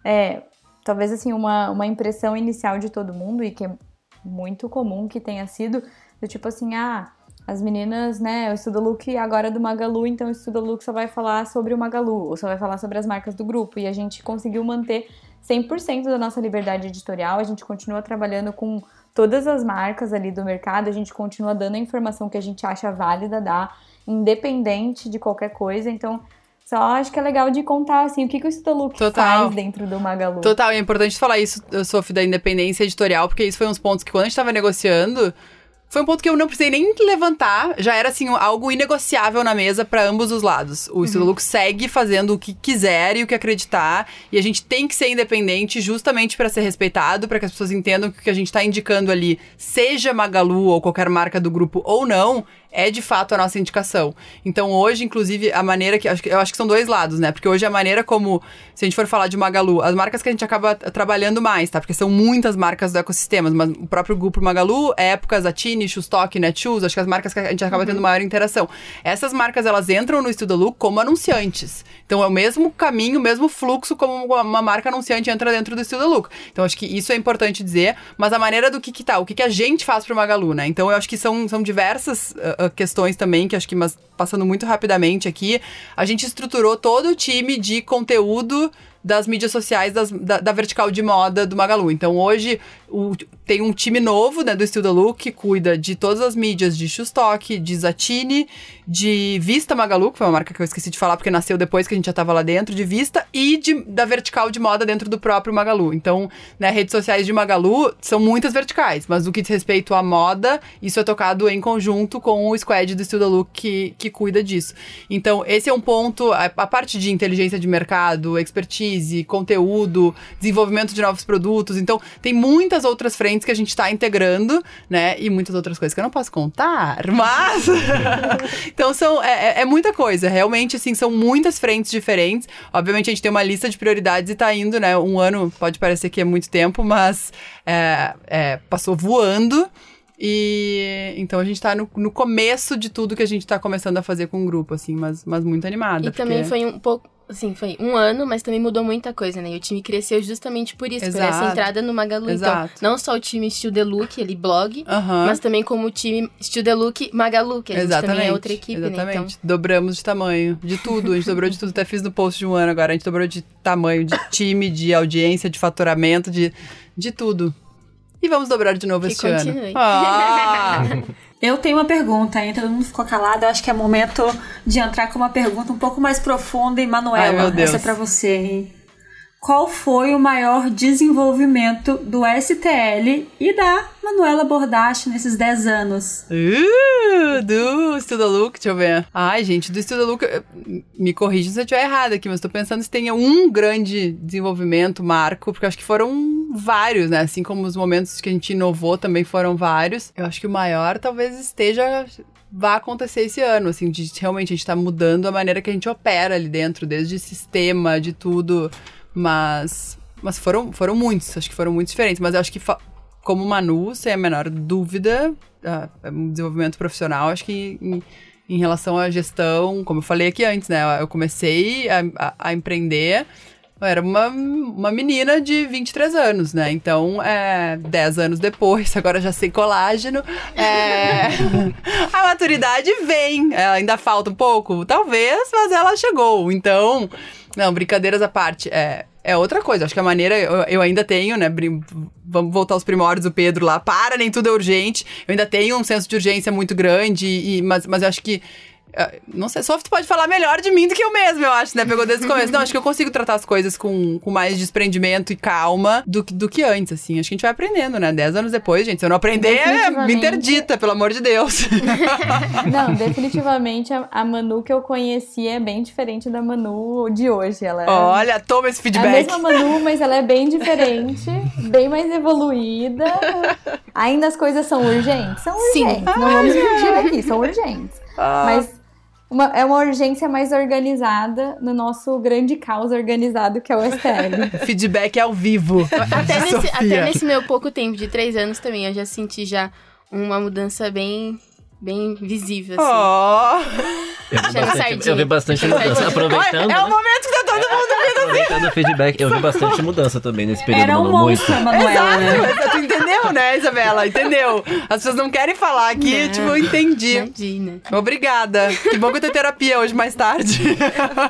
é, talvez assim, uma, uma impressão inicial de todo mundo, e que é muito comum que tenha sido, do tipo assim, ah, as meninas, né, eu estudo look agora do Magalu, então eu estudo look só vai falar sobre o Magalu, ou só vai falar sobre as marcas do grupo, e a gente conseguiu manter 100% da nossa liberdade editorial, a gente continua trabalhando com todas as marcas ali do mercado, a gente continua dando a informação que a gente acha válida dar, independente de qualquer coisa, então só acho que é legal de contar, assim, o que, que o Stoluk faz dentro do Magalu. Total, e é importante falar isso, Sophie, da independência editorial, porque isso foi uns pontos que quando a gente tava negociando, foi um ponto que eu não precisei nem levantar, já era assim algo inegociável na mesa para ambos os lados. O Estúdio Lux segue fazendo o que quiser e o que acreditar, e a gente tem que ser independente justamente para ser respeitado, para que as pessoas entendam que o que a gente tá indicando ali, seja Magalu ou qualquer marca do grupo ou não, é de fato a nossa indicação. Então hoje, inclusive, a maneira que. Eu acho que são dois lados, né? Porque hoje a maneira como. Se a gente for falar de Magalu, as marcas que a gente acaba trabalhando mais, tá? Porque são muitas marcas do ecossistema, mas o próprio grupo Magalu, Épocas, Atini, Shoestock, Netshoes, acho que as marcas que a gente acaba tendo maior interação. Essas marcas, elas entram no Estudo Look como anunciantes. Então é o mesmo caminho, o mesmo fluxo como uma marca anunciante entra dentro do Estudo Look. Então acho que isso é importante dizer, mas a maneira do que que tá, o que que a gente faz pro Magalu, né? Então eu acho que são, são diversas uh, questões também, que acho que, mas passando muito rapidamente aqui, a gente estruturou todo o time de conteúdo das mídias sociais das, da, da, vertical de moda do Magalu. Então hoje o, tem um time novo né, do Estilo Look que cuida de todas as mídias de Shoestock, de Zatini, de Vista Magalu, que foi uma marca que eu esqueci de falar porque nasceu depois que a gente já estava lá dentro, de Vista, e de, da vertical de moda dentro do próprio Magalu. Então, né, redes sociais de Magalu são muitas verticais, mas no que diz respeito à moda, isso é tocado em conjunto com o squad do Estilo Look que, que cuida disso. Então, esse é um ponto, a, a parte de inteligência de mercado, expertise, conteúdo, desenvolvimento de novos produtos. Então, tem muitas outras frentes que a gente está integrando, né? E muitas outras coisas que eu não posso contar, mas. então, são, é, é, é muita coisa. Realmente, assim, são muitas frentes diferentes. Obviamente, a gente tem uma lista de prioridades e tá indo, né? Um ano pode parecer que é muito tempo, mas é, é, passou voando. E então a gente tá no, no começo de tudo que a gente tá começando a fazer com o grupo, assim, mas, mas muito animada. E porque... também foi um pouco assim, foi um ano, mas também mudou muita coisa, né? E o time cresceu justamente por isso, Exato. por essa entrada no Magalu. Então, Exato. Então, não só o time Steel The Look, ele blog, mas também como o time Steel The Look Magalu, que a gente Exatamente. também é outra equipe, Exatamente. né? Então... Dobramos de tamanho, de tudo, a gente dobrou de tudo. Até fiz no post de um ano agora, a gente dobrou de tamanho, de time, de audiência, de faturamento, de, de tudo. E vamos dobrar de novo que esse continue. ano. Ah! Eu tenho uma pergunta ainda, todo mundo ficou calado. Eu acho que é momento de entrar com uma pergunta um pouco mais profunda. E, Manuela, Ai, essa é pra você. Hein? Qual foi o maior desenvolvimento do STL e da Manuela Bordache nesses 10 anos? Uh, do Estuda Look, deixa eu ver. Ai, gente, do Estuda Look, me corrija se eu estiver errado aqui, mas tô pensando se tenha um grande desenvolvimento, marco, porque acho que foram vários, né? Assim como os momentos que a gente inovou também foram vários. Eu acho que o maior talvez esteja vai acontecer esse ano, assim, de realmente a gente tá mudando a maneira que a gente opera ali dentro, desde sistema, de tudo. Mas, mas foram, foram muitos, acho que foram muito diferentes. Mas eu acho que, como Manu, sem a menor dúvida, uh, desenvolvimento profissional, acho que em, em, relação à gestão, como eu falei aqui antes, né? Eu comecei a, a, a empreender. Eu era uma, uma menina de 23 anos, né? Então, é, 10 anos depois, agora já sei colágeno, é, a maturidade vem. É, ainda falta um pouco? Talvez, mas ela chegou. Então, não, brincadeiras à parte. É, é outra coisa. Acho que a maneira. Eu, eu ainda tenho, né? Vamos voltar aos primórdios do Pedro lá. Para, nem tudo é urgente. Eu ainda tenho um senso de urgência muito grande, e, mas, mas eu acho que não sei, Soft pode falar melhor de mim do que eu mesmo, eu acho, né? Pegou desde o começo. Não, acho que eu consigo tratar as coisas com, com mais desprendimento e calma do, do que antes, assim. Acho que a gente vai aprendendo, né? Dez anos depois, gente, se eu não aprender, me interdita, pelo amor de Deus. não, definitivamente a, a, Manu que eu conheci é bem diferente da Manu de hoje. Ela é, Olha, toma esse feedback. É a mesma Manu, mas ela é bem diferente, bem mais evoluída. Ainda as coisas são urgentes? São urgentes. Sim. Não vamos mentir aqui, são urgentes. Ah. Mas uma, é uma urgência mais organizada no nosso grande caos organizado que é o STL. Feedback ao vivo. Até nesse, até nesse meu pouco tempo de três anos também, eu já senti já uma mudança bem bem visível, assim. Oh. Eu vi, bastante, eu vi bastante mudança. Aproveitando. É, é o momento que tá todo mundo assim. Aproveitando o feedback, eu vi bastante mudança também nesse período. Era um monstro, muito. Manuela, Exato, né? Entendeu, né, Isabela? Entendeu? As pessoas não querem falar aqui, tipo, eu entendi. Imagina. Obrigada. Que bom que eu tenho terapia hoje mais tarde.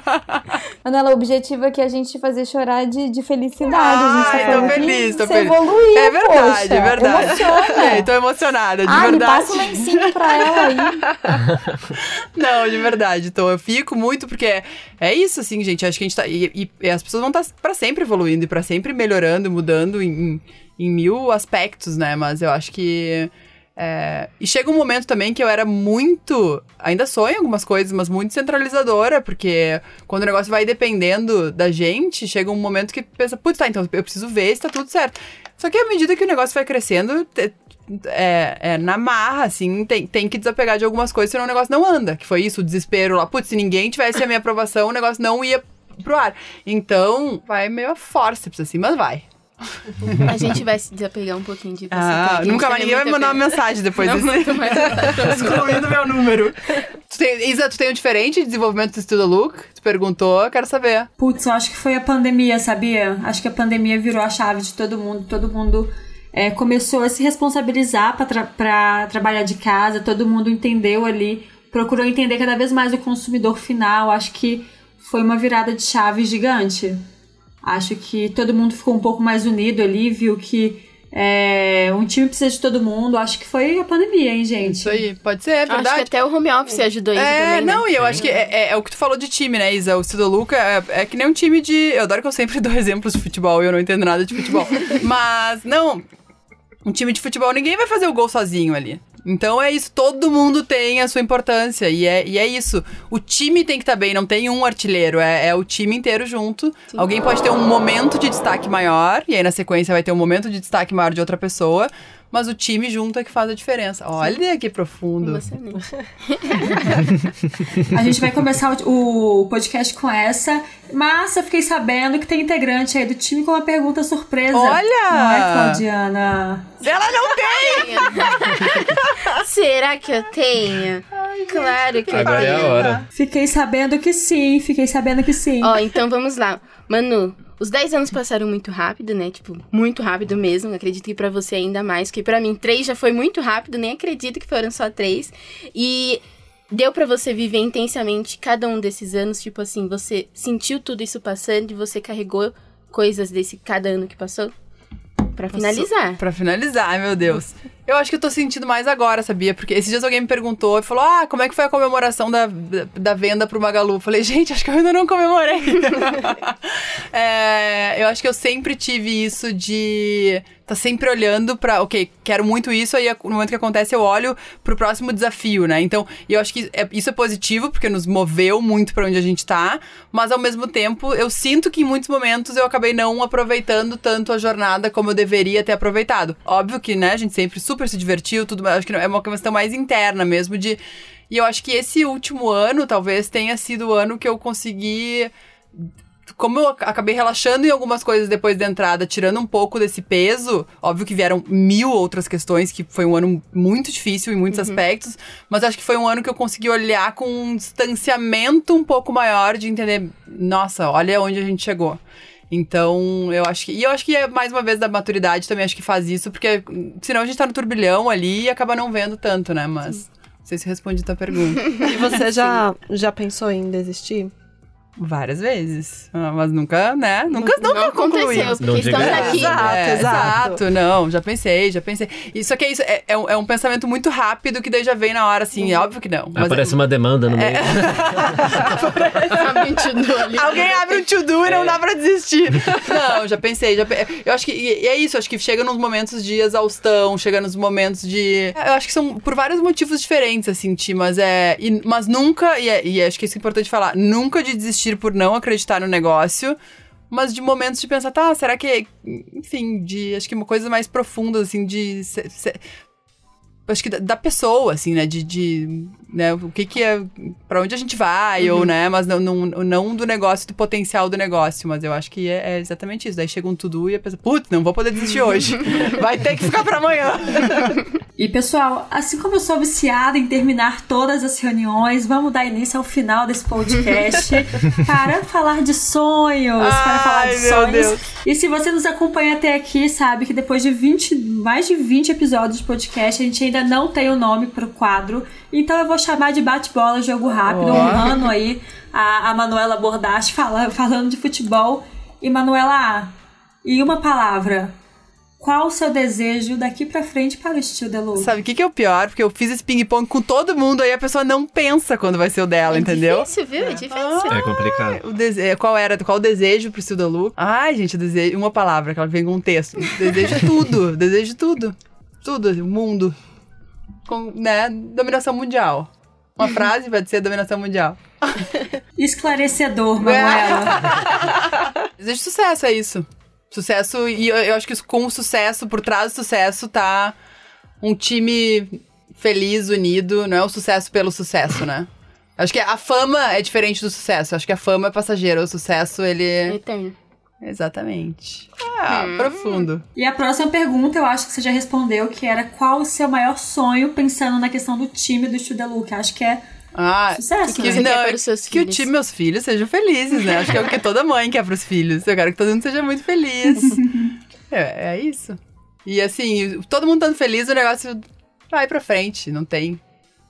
Manuela, o objetivo aqui é a gente fazer chorar de, de felicidade. Ah, a gente tá tô feliz, tô feliz. Evoluiu, é verdade, poxa, é verdade. Emociona. É, tô emocionada, de ah, verdade. Me passa um lencinho pra ela aí. Não, de verdade. Então eu fico muito, porque é, é isso, assim, gente. Acho que a gente tá. E, e as pessoas vão estar tá pra sempre evoluindo e pra sempre melhorando, mudando em, em, em mil aspectos, né? Mas eu acho que É, e chega um momento também que eu era muito. Ainda sou em algumas coisas, mas muito centralizadora, porque quando o negócio vai dependendo da gente, chega um momento que pensa, putz, tá, então eu preciso ver se tá tudo certo. Só que à medida que o negócio vai crescendo, é, é, na marra, assim, tem, tem que desapegar de algumas coisas, senão o negócio não anda. Que foi isso, o desespero lá. Putz, se ninguém tivesse a minha aprovação, o negócio não ia pro ar. Então, vai meio a força, assim, mas vai. A gente vai se desapegar um pouquinho de você. Ah, nunca mais ninguém vai mandar uma mensagem depois não, desse. Excluindo meu número. Tu tem, Isa, tu tem um diferente de desenvolvimento do Estudo Look? Tu perguntou, quero saber. Putz, eu acho que foi a pandemia, sabia? Acho que a pandemia virou a chave de todo mundo. Todo mundo é, começou a se responsabilizar para tra trabalhar de casa, todo mundo entendeu ali, procurou entender cada vez mais o consumidor final. Acho que foi uma virada de chave gigante. Acho que todo mundo ficou um pouco mais unido ali, viu que é, um time precisa de todo mundo. Acho que foi a pandemia, hein, gente? Isso aí, pode ser, é verdade. Acho que até o home office ajudou isso é, também. Né? Não, e eu acho que é, é, é, o que tu falou de time, né, Isa? O Cido Luca é, é, que nem um time de. Eu adoro que eu sempre dou exemplos de futebol e eu não entendo nada de futebol. Mas, não. Um time de futebol, ninguém vai fazer o gol sozinho ali. Então é isso, todo mundo tem a sua importância. E é, e é isso. O time tem que estar tá bem, não tem um artilheiro, é, é o time inteiro junto. Sim. Alguém pode ter um momento de destaque maior, e aí na sequência vai ter um momento de destaque maior de outra pessoa mas o time junto é que faz a diferença. Olha que profundo. a gente vai começar o, podcast com essa, mas eu fiquei sabendo que tem integrante aí do time com uma pergunta surpresa. Olha! Não é, Claudiana? Ela não tem! Será que eu tenho? Ai, claro que Agora eu tenho. é a hora. Fiquei sabendo que sim, fiquei sabendo que sim. Ó, então vamos lá. Manu, os 10 anos passaram muito rápido, né? Tipo, muito rápido mesmo. Acredito que para você ainda mais, porque para mim 3 já foi muito rápido, nem acredito que foram só 3. E deu para você viver intensamente cada um desses anos, tipo assim, você sentiu tudo isso passando e você carregou coisas desse cada ano que passou? Para finalizar. Para finalizar, meu Deus. Eu acho que eu tô sentindo mais agora, sabia? Porque esses dias alguém me perguntou e falou: Ah, como é que foi a comemoração da, da venda pro Magalu? Eu falei, gente, acho que eu ainda não comemorei. é, eu acho que eu sempre tive isso de tá sempre olhando para, ok, quero muito isso, aí no momento que acontece eu olho pro próximo desafio, né? Então, eu acho que é, isso é positivo, porque nos moveu muito para onde a gente tá, mas ao mesmo tempo eu sinto que em muitos momentos eu acabei não aproveitando tanto a jornada como eu deveria ter aproveitado. Óbvio que, né, a gente sempre super se divertiu, tudo, acho que é uma questão mais interna mesmo de. E eu acho que esse último ano talvez tenha sido o ano que eu consegui como eu acabei relaxando em algumas coisas depois da entrada, tirando um pouco desse peso, óbvio que vieram mil outras questões, que foi um ano muito difícil em muitos uhum. aspectos, mas acho que foi um ano que eu consegui olhar com um distanciamento um pouco maior de entender, nossa, olha onde a gente chegou. Então, eu acho que. E eu acho que é mais uma vez da maturidade também, acho que faz isso, porque senão a gente tá no turbilhão ali e acaba não vendo tanto, né? Mas. Sim. Não sei se respondi a tua pergunta. e você já, já pensou em desistir? Várias vezes. Ah, mas nunca, né? Nunca, não, nunca concluiu. Porque não estamos aqui. Exato, é, exato. Não, já pensei, já pensei. Isso aqui é isso. É, é, um, é, um, pensamento muito rápido que daí já vem na hora, assim. É óbvio que não. Mas Aparece é, uma demanda no meio. Alguém abre um to-do e não dá pra desistir. não, já pensei. Já, eu acho que. E é isso, acho que chega nos momentos de exaustão, chega nos momentos de. Eu acho que são por vários motivos diferentes, assim, Ti, mas é. E, mas nunca, e, e acho que isso é importante falar, nunca de desistir desistir por não acreditar no negócio, mas de momentos de pensar, tá, será que, enfim, de acho que uma coisa mais profunda, assim, de. Acho que da, da, pessoa, assim, né? De, de né? o que que é. para onde a gente vai, uhum. ou, né? Mas não, não, não do negócio, do potencial do negócio. Mas eu acho que é, é exatamente isso. Daí chega um tudo e a pessoa, putz, não vou poder desistir hoje. vai ter que ficar para amanhã. E pessoal, assim como eu sou viciada em terminar todas as reuniões, vamos dar início ao final desse podcast para falar de sonhos, Ai, para falar de sonhos. Deus. E se você nos acompanha até aqui, sabe que depois de 20, mais de 20 episódios de podcast, a gente ainda não tem o um nome para o quadro. Então eu vou chamar de bate-bola, jogo rápido, oh. honrando aí a, a Manuela Bordache fala, falando de futebol. E Manuela, e uma palavra, qual o seu desejo daqui pra frente para o estilo Deluxe? Sabe o que, que é o pior? Porque eu fiz esse ping-pong com todo mundo, aí a pessoa não pensa quando vai ser o dela, é entendeu? É difícil, viu? É difícil. é complicado. O dese... É, qual era? Qual o desejo pro estilo Deluxe? Ai, gente, desejo... uma palavra, que ela vem com um texto. Desejo tudo, desejo tudo. Tudo, o mundo. Com, né, dominação mundial. Uma frase pode ser dominação mundial. Esclarecedor, Manuela. Existe sucesso, é isso. Sucesso, e eu, eu acho que com o sucesso, por trás do sucesso, tá um time feliz, unido. Não é o sucesso pelo sucesso, né? Acho que a fama é diferente do sucesso. Acho que a fama é passageira. O sucesso, ele. É eterno. Exatamente. Ah, hum. profundo. E a próxima pergunta, eu acho que você já respondeu, que era qual o seu maior sonho pensando na questão do time do que Acho que é ah, sucesso, que, né? que, não, é que o time meus filhos sejam felizes, né? Acho que é o que toda mãe quer pros filhos. Eu quero que todo mundo seja muito feliz. é, é isso. E assim, todo mundo estando feliz, o negócio vai pra frente, não tem.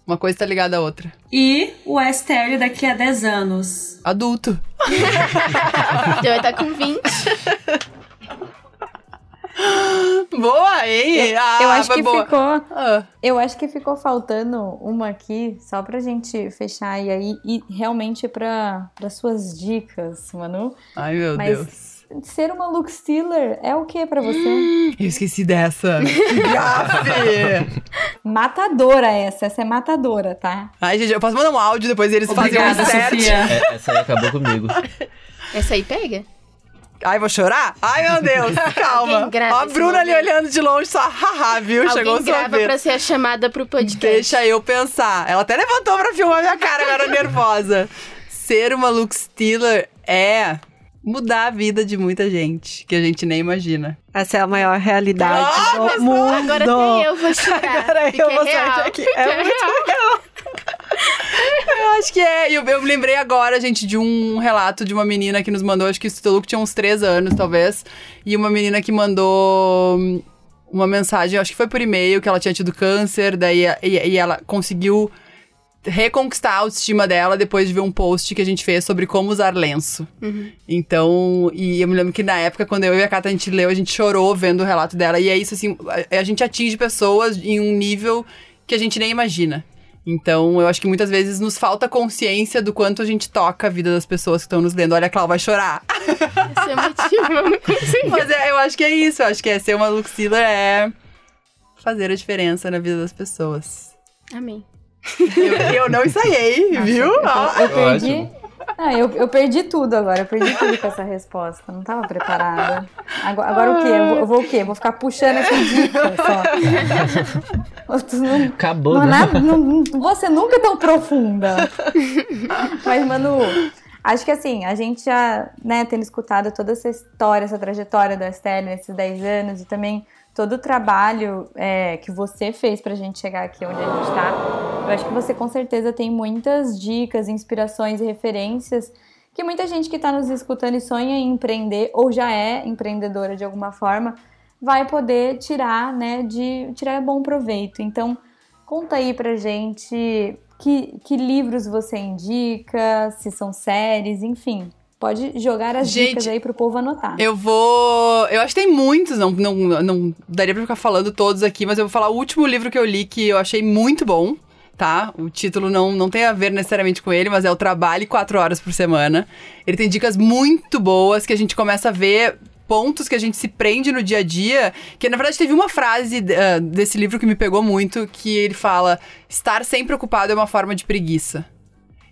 Uma coisa tá ligada à outra. E o STL daqui a 10 anos? Adulto. Já vai estar tá com 20. Boa, hein? Eu, ah, eu acho que boa. ficou. Ah. Eu acho que ficou faltando uma aqui, só pra gente fechar e aí e realmente para suas dicas, Manu. Ai, meu Mas Deus ser uma Luke Stealer é o que para você? Eu esqueci dessa. Matadora essa, essa é matadora, tá? Ai, gente, eu posso mandar um áudio depois eles Obrigada, fazem um Sofia. É, essa aí acabou comigo. Essa aí pega? Ai, vou chorar? Ai, meu Deus, calma. Ó, a Bruna ali olhando de longe, só haha, viu? Alguém Chegou o grava pra ser a chamada pro podcast. Deixa eu pensar. Ela até levantou pra filmar minha cara, agora nervosa. Ser uma Luke Stealer é mudar a vida de muita gente, que a gente nem imagina. Essa é a maior realidade oh, do mundo. Agora até eu vou chorar. Agora eu vou sair daqui. É muito real. Eu acho que é. Eu, eu me lembrei agora, gente, de um relato de uma menina que nos mandou, acho que o Luke tinha uns três anos, talvez. E uma menina que mandou uma mensagem, acho que foi por e-mail, que ela tinha tido câncer, daí e, e ela conseguiu reconquistar a autoestima dela depois de ver um post que a gente fez sobre como usar lenço. Uhum. Então, e eu me lembro que na época, quando eu e a Cata a gente leu, a gente chorou vendo o relato dela. E é isso, assim, a, a gente atinge pessoas em um nível que a gente nem imagina. Então, eu acho que muitas vezes nos falta consciência do quanto a gente toca a vida das pessoas que estão nos lendo. Olha, a Clau vai chorar. Isso é motivo, eu não consigo. Mas é, eu acho que é isso. Eu acho que é ser uma Luxila é fazer a diferença na vida das pessoas. Amém. Eu, eu não ensaiei, Nossa, viu? Eu, eu perdi. Ah, eu, eu perdi tudo agora, eu perdi tudo com essa resposta. Não estava preparada. Agora, agora o quê? Eu vou, eu vou, o quê? Vou ficar puxando aqui dicas só. Não, Acabou, não, né? Nada, não, você nunca é tão profunda. Mas, Manu, acho que assim, a gente já, né, tendo escutado toda essa história, essa trajetória da Esther nesses 10 anos e também todo o trabalho é, que você fez pra gente chegar aqui onde a gente tá, eu acho que você com certeza tem muitas dicas, inspirações e referências que muita gente que está nos escutando e sonha em empreender ou já é empreendedora de alguma forma vai poder tirar, né, de tirar bom proveito. Então, conta aí pra gente que, que livros você indica, se são séries, enfim. Pode jogar as Gente, dicas aí pro povo anotar. Eu vou. Eu acho que tem muitos, não, não, não daria pra ficar falando todos aqui, mas eu vou falar o último livro que eu li que eu achei muito bom. Tá? O título não, não tem a ver necessariamente com ele, mas é o Trabalhe quatro horas por semana. Ele tem dicas muito boas que a gente começa a ver pontos que a gente se prende no dia a dia. Que na verdade teve uma frase uh, desse livro que me pegou muito, que ele fala: estar sempre ocupado é uma forma de preguiça.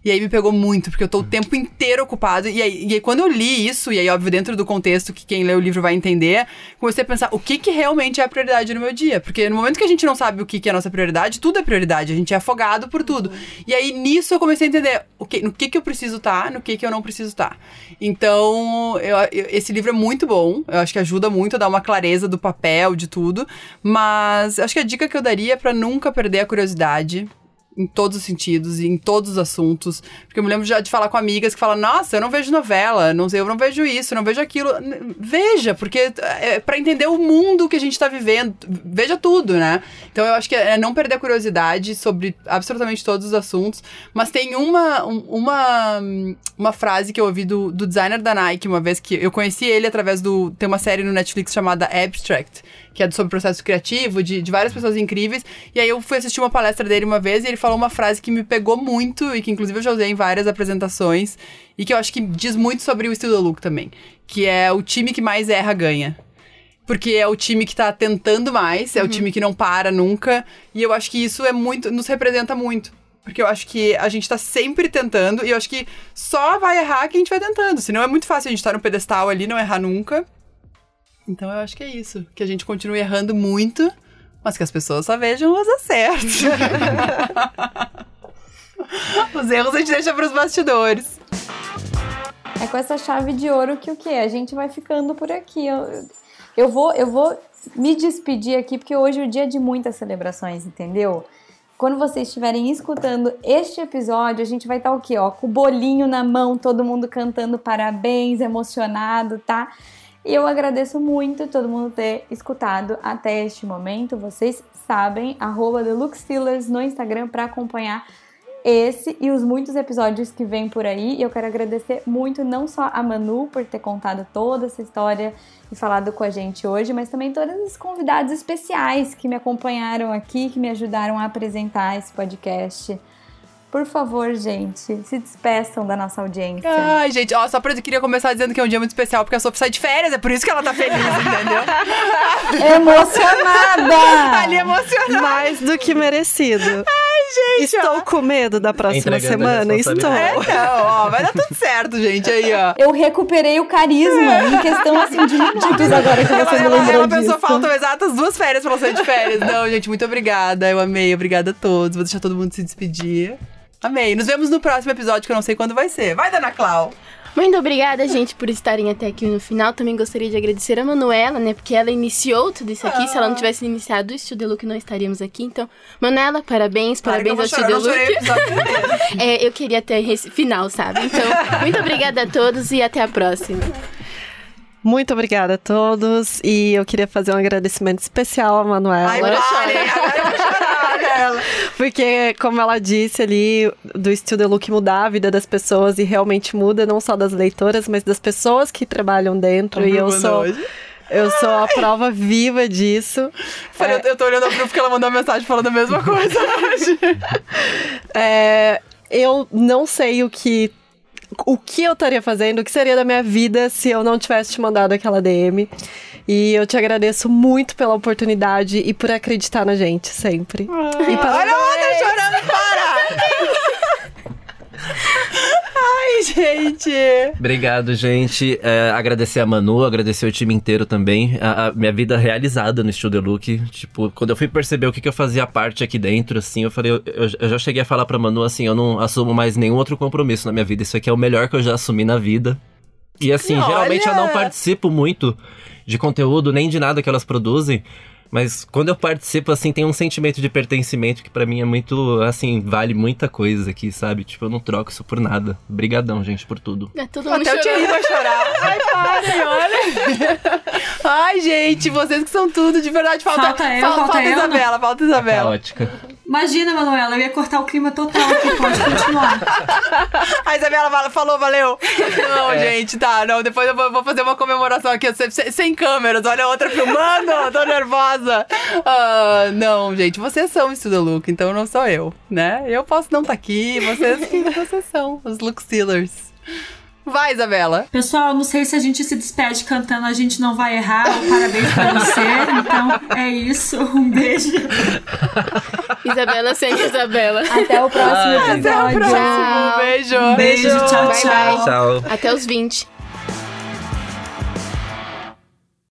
E aí me pegou muito, porque eu tô o tempo inteiro ocupado. E aí, e aí, quando eu li isso, e aí, óbvio, dentro do contexto que quem lê o livro vai entender, comecei a pensar o que que realmente é a prioridade no meu dia. Porque no momento que a gente não sabe o que que é a nossa prioridade, tudo é prioridade. A gente é afogado por tudo. E aí, nisso, eu comecei a entender o que, no que que eu preciso estar, tá, no que que eu não preciso estar. Tá. Então, eu, eu, esse livro é muito bom. Eu acho que ajuda muito a dar uma clareza do papel, de tudo. Mas acho que a dica que eu daria é pra nunca perder a curiosidade em todos os sentidos e em todos os assuntos. Porque eu me lembro já de falar com amigas que falam: Nossa, eu não vejo novela, não sei, eu não vejo isso, não vejo aquilo. Veja, porque é para entender o mundo que a gente tá vivendo, veja tudo, né? Então eu acho que é não perder a curiosidade sobre absolutamente todos os assuntos. Mas tem uma, uma, uma frase que eu ouvi do, do designer da Nike uma vez que eu conheci ele através do. Tem uma série no Netflix chamada Abstract que é sobre processo criativo, de, de várias pessoas incríveis. E aí eu fui assistir uma palestra dele uma vez e ele falou uma frase que me pegou muito e que inclusive eu já usei em várias apresentações e que eu acho que diz muito sobre o estilo do look também, que é o time que mais erra ganha. porque é o time que tá tentando mais, é uhum. o time que não para nunca. E eu acho que isso é muito, nos representa muito. Porque eu acho que a gente tá sempre tentando, e eu acho que só vai errar quem a gente vai tentando. Senão é muito fácil a gente estar tá no pedestal ali, não errar nunca. Então eu acho que é isso. Que a gente continue errando muito, mas que as pessoas só vejam os acertos. os erros a gente deixa pros bastidores. É com essa chave de ouro que o quê? A gente vai ficando por aqui. Eu, eu vou, eu vou me despedir aqui, porque hoje é o dia de muitas celebrações, entendeu? Quando vocês estiverem escutando este episódio, a gente vai estar o quê? Ó, com o bolinho na mão, todo mundo cantando parabéns, emocionado, tá? E eu agradeço muito todo mundo ter escutado até este momento. Vocês sabem, arroba TheLuxStealers no Instagram para acompanhar esse e os muitos episódios que vêm por aí. E eu quero agradecer muito não só a Manu por ter contado toda essa história e falado com a gente hoje, mas também todos os convidados especiais que me acompanharam aqui, que me ajudaram a apresentar esse podcast. Por favor, gente, se despeçam da nossa audiência. Ai, gente, ó, só pra eu queria começar dizendo que é um dia muito especial, porque a Sophie sai de férias, é por isso que ela tá feliz, entendeu? emocionada! Ali emocionada. Mais do que merecido. Ai, gente. Estou ó. com medo da próxima semana. Estou. É, não, ó, vai dar tudo certo, gente, aí, ó. Eu recuperei o carisma em questão, assim, de minutos agora que você ela, me lembrou ela, ela disso. pensou, faltam exatas duas férias pra você de férias. Não, gente, muito obrigada, eu amei, obrigada a todos. Vou deixar todo mundo se despedir. Amei. Nos vemos no próximo episódio, que eu não sei quando vai ser. Vai, Dana Clau! Muito obrigada, gente, por estarem até aqui no final. Também gostaria de agradecer a Manuela, né? Porque ela iniciou tudo isso aqui. Ah. Se ela não ah. tivesse iniciado o Studio Look, não estaríamos aqui. Então, Manuela, parabéns, parabéns ao Studio Look. é, eu queria ter esse final, sabe? Então, muito obrigada a todos e até a próxima. Muito obrigada a todos. E eu queria fazer um agradecimento especial à Manuela. Ai, agora, agora eu vou chorar. Porque, como ela disse ali, do Studio Look mudar a vida das pessoas e realmente muda, não só das leitoras, mas das pessoas que trabalham dentro. e eu sou. Hoje. Eu sou a prova viva disso. É... eu tô olhando a Bru porque ela mandou uma mensagem falando a mesma coisa hoje. é, eu não sei o que o que eu estaria fazendo, o que seria da minha vida se eu não tivesse te mandado aquela DM. E eu te agradeço muito pela oportunidade e por acreditar na gente sempre. Ah. E para... Olha a outra chorando, para! Ai, gente! Obrigado, gente. É, agradecer a Manu, agradecer o time inteiro também. A, a, minha vida realizada no Studio Look. Tipo, quando eu fui perceber o que, que eu fazia parte aqui dentro, assim, eu falei, eu, eu, já cheguei a falar pra Manu assim, eu não assumo mais nenhum outro compromisso na minha vida. Isso aqui é o melhor que eu já assumi na vida. E assim, Olha! geralmente eu não participo muito de conteúdo, nem de nada que elas produzem. Mas quando eu participo, assim, tem um sentimento de pertencimento que para mim é muito, assim, vale muita coisa aqui, sabe? Tipo, eu não troco isso por nada. Obrigadão, gente, por tudo. É tudo Até o Thierry vai chorar. Ai, para, olha. Ai, gente, vocês que são tudo, de verdade. Falta, falta eu, falta, falta, falta Isabela, falta Isabela. Caótica. Imagina, Manuela, eu ia cortar o clima total aqui, pode continuar. A Isabela falou, valeu. Não, é. gente, tá, não, depois eu vou, fazer uma comemoração aqui, sem, sem câmeras, olha a outra filmando, tô nervosa. Uh, não, gente, vocês são Estuda Look, então não sou eu, né? Eu posso não estar tá aqui, vocês, vocês são os Look Stealers. Vai, Isabela. Pessoal, não sei se a gente se despede cantando A Gente Não Vai Errar. Parabéns pra você. Então, é isso. Um beijo. Isabela sem Isabela. Até o próximo episódio. Até o próximo. Beijo. Um beijo. Tchau, bye, tchau. Bye. Tchau. Até os 20.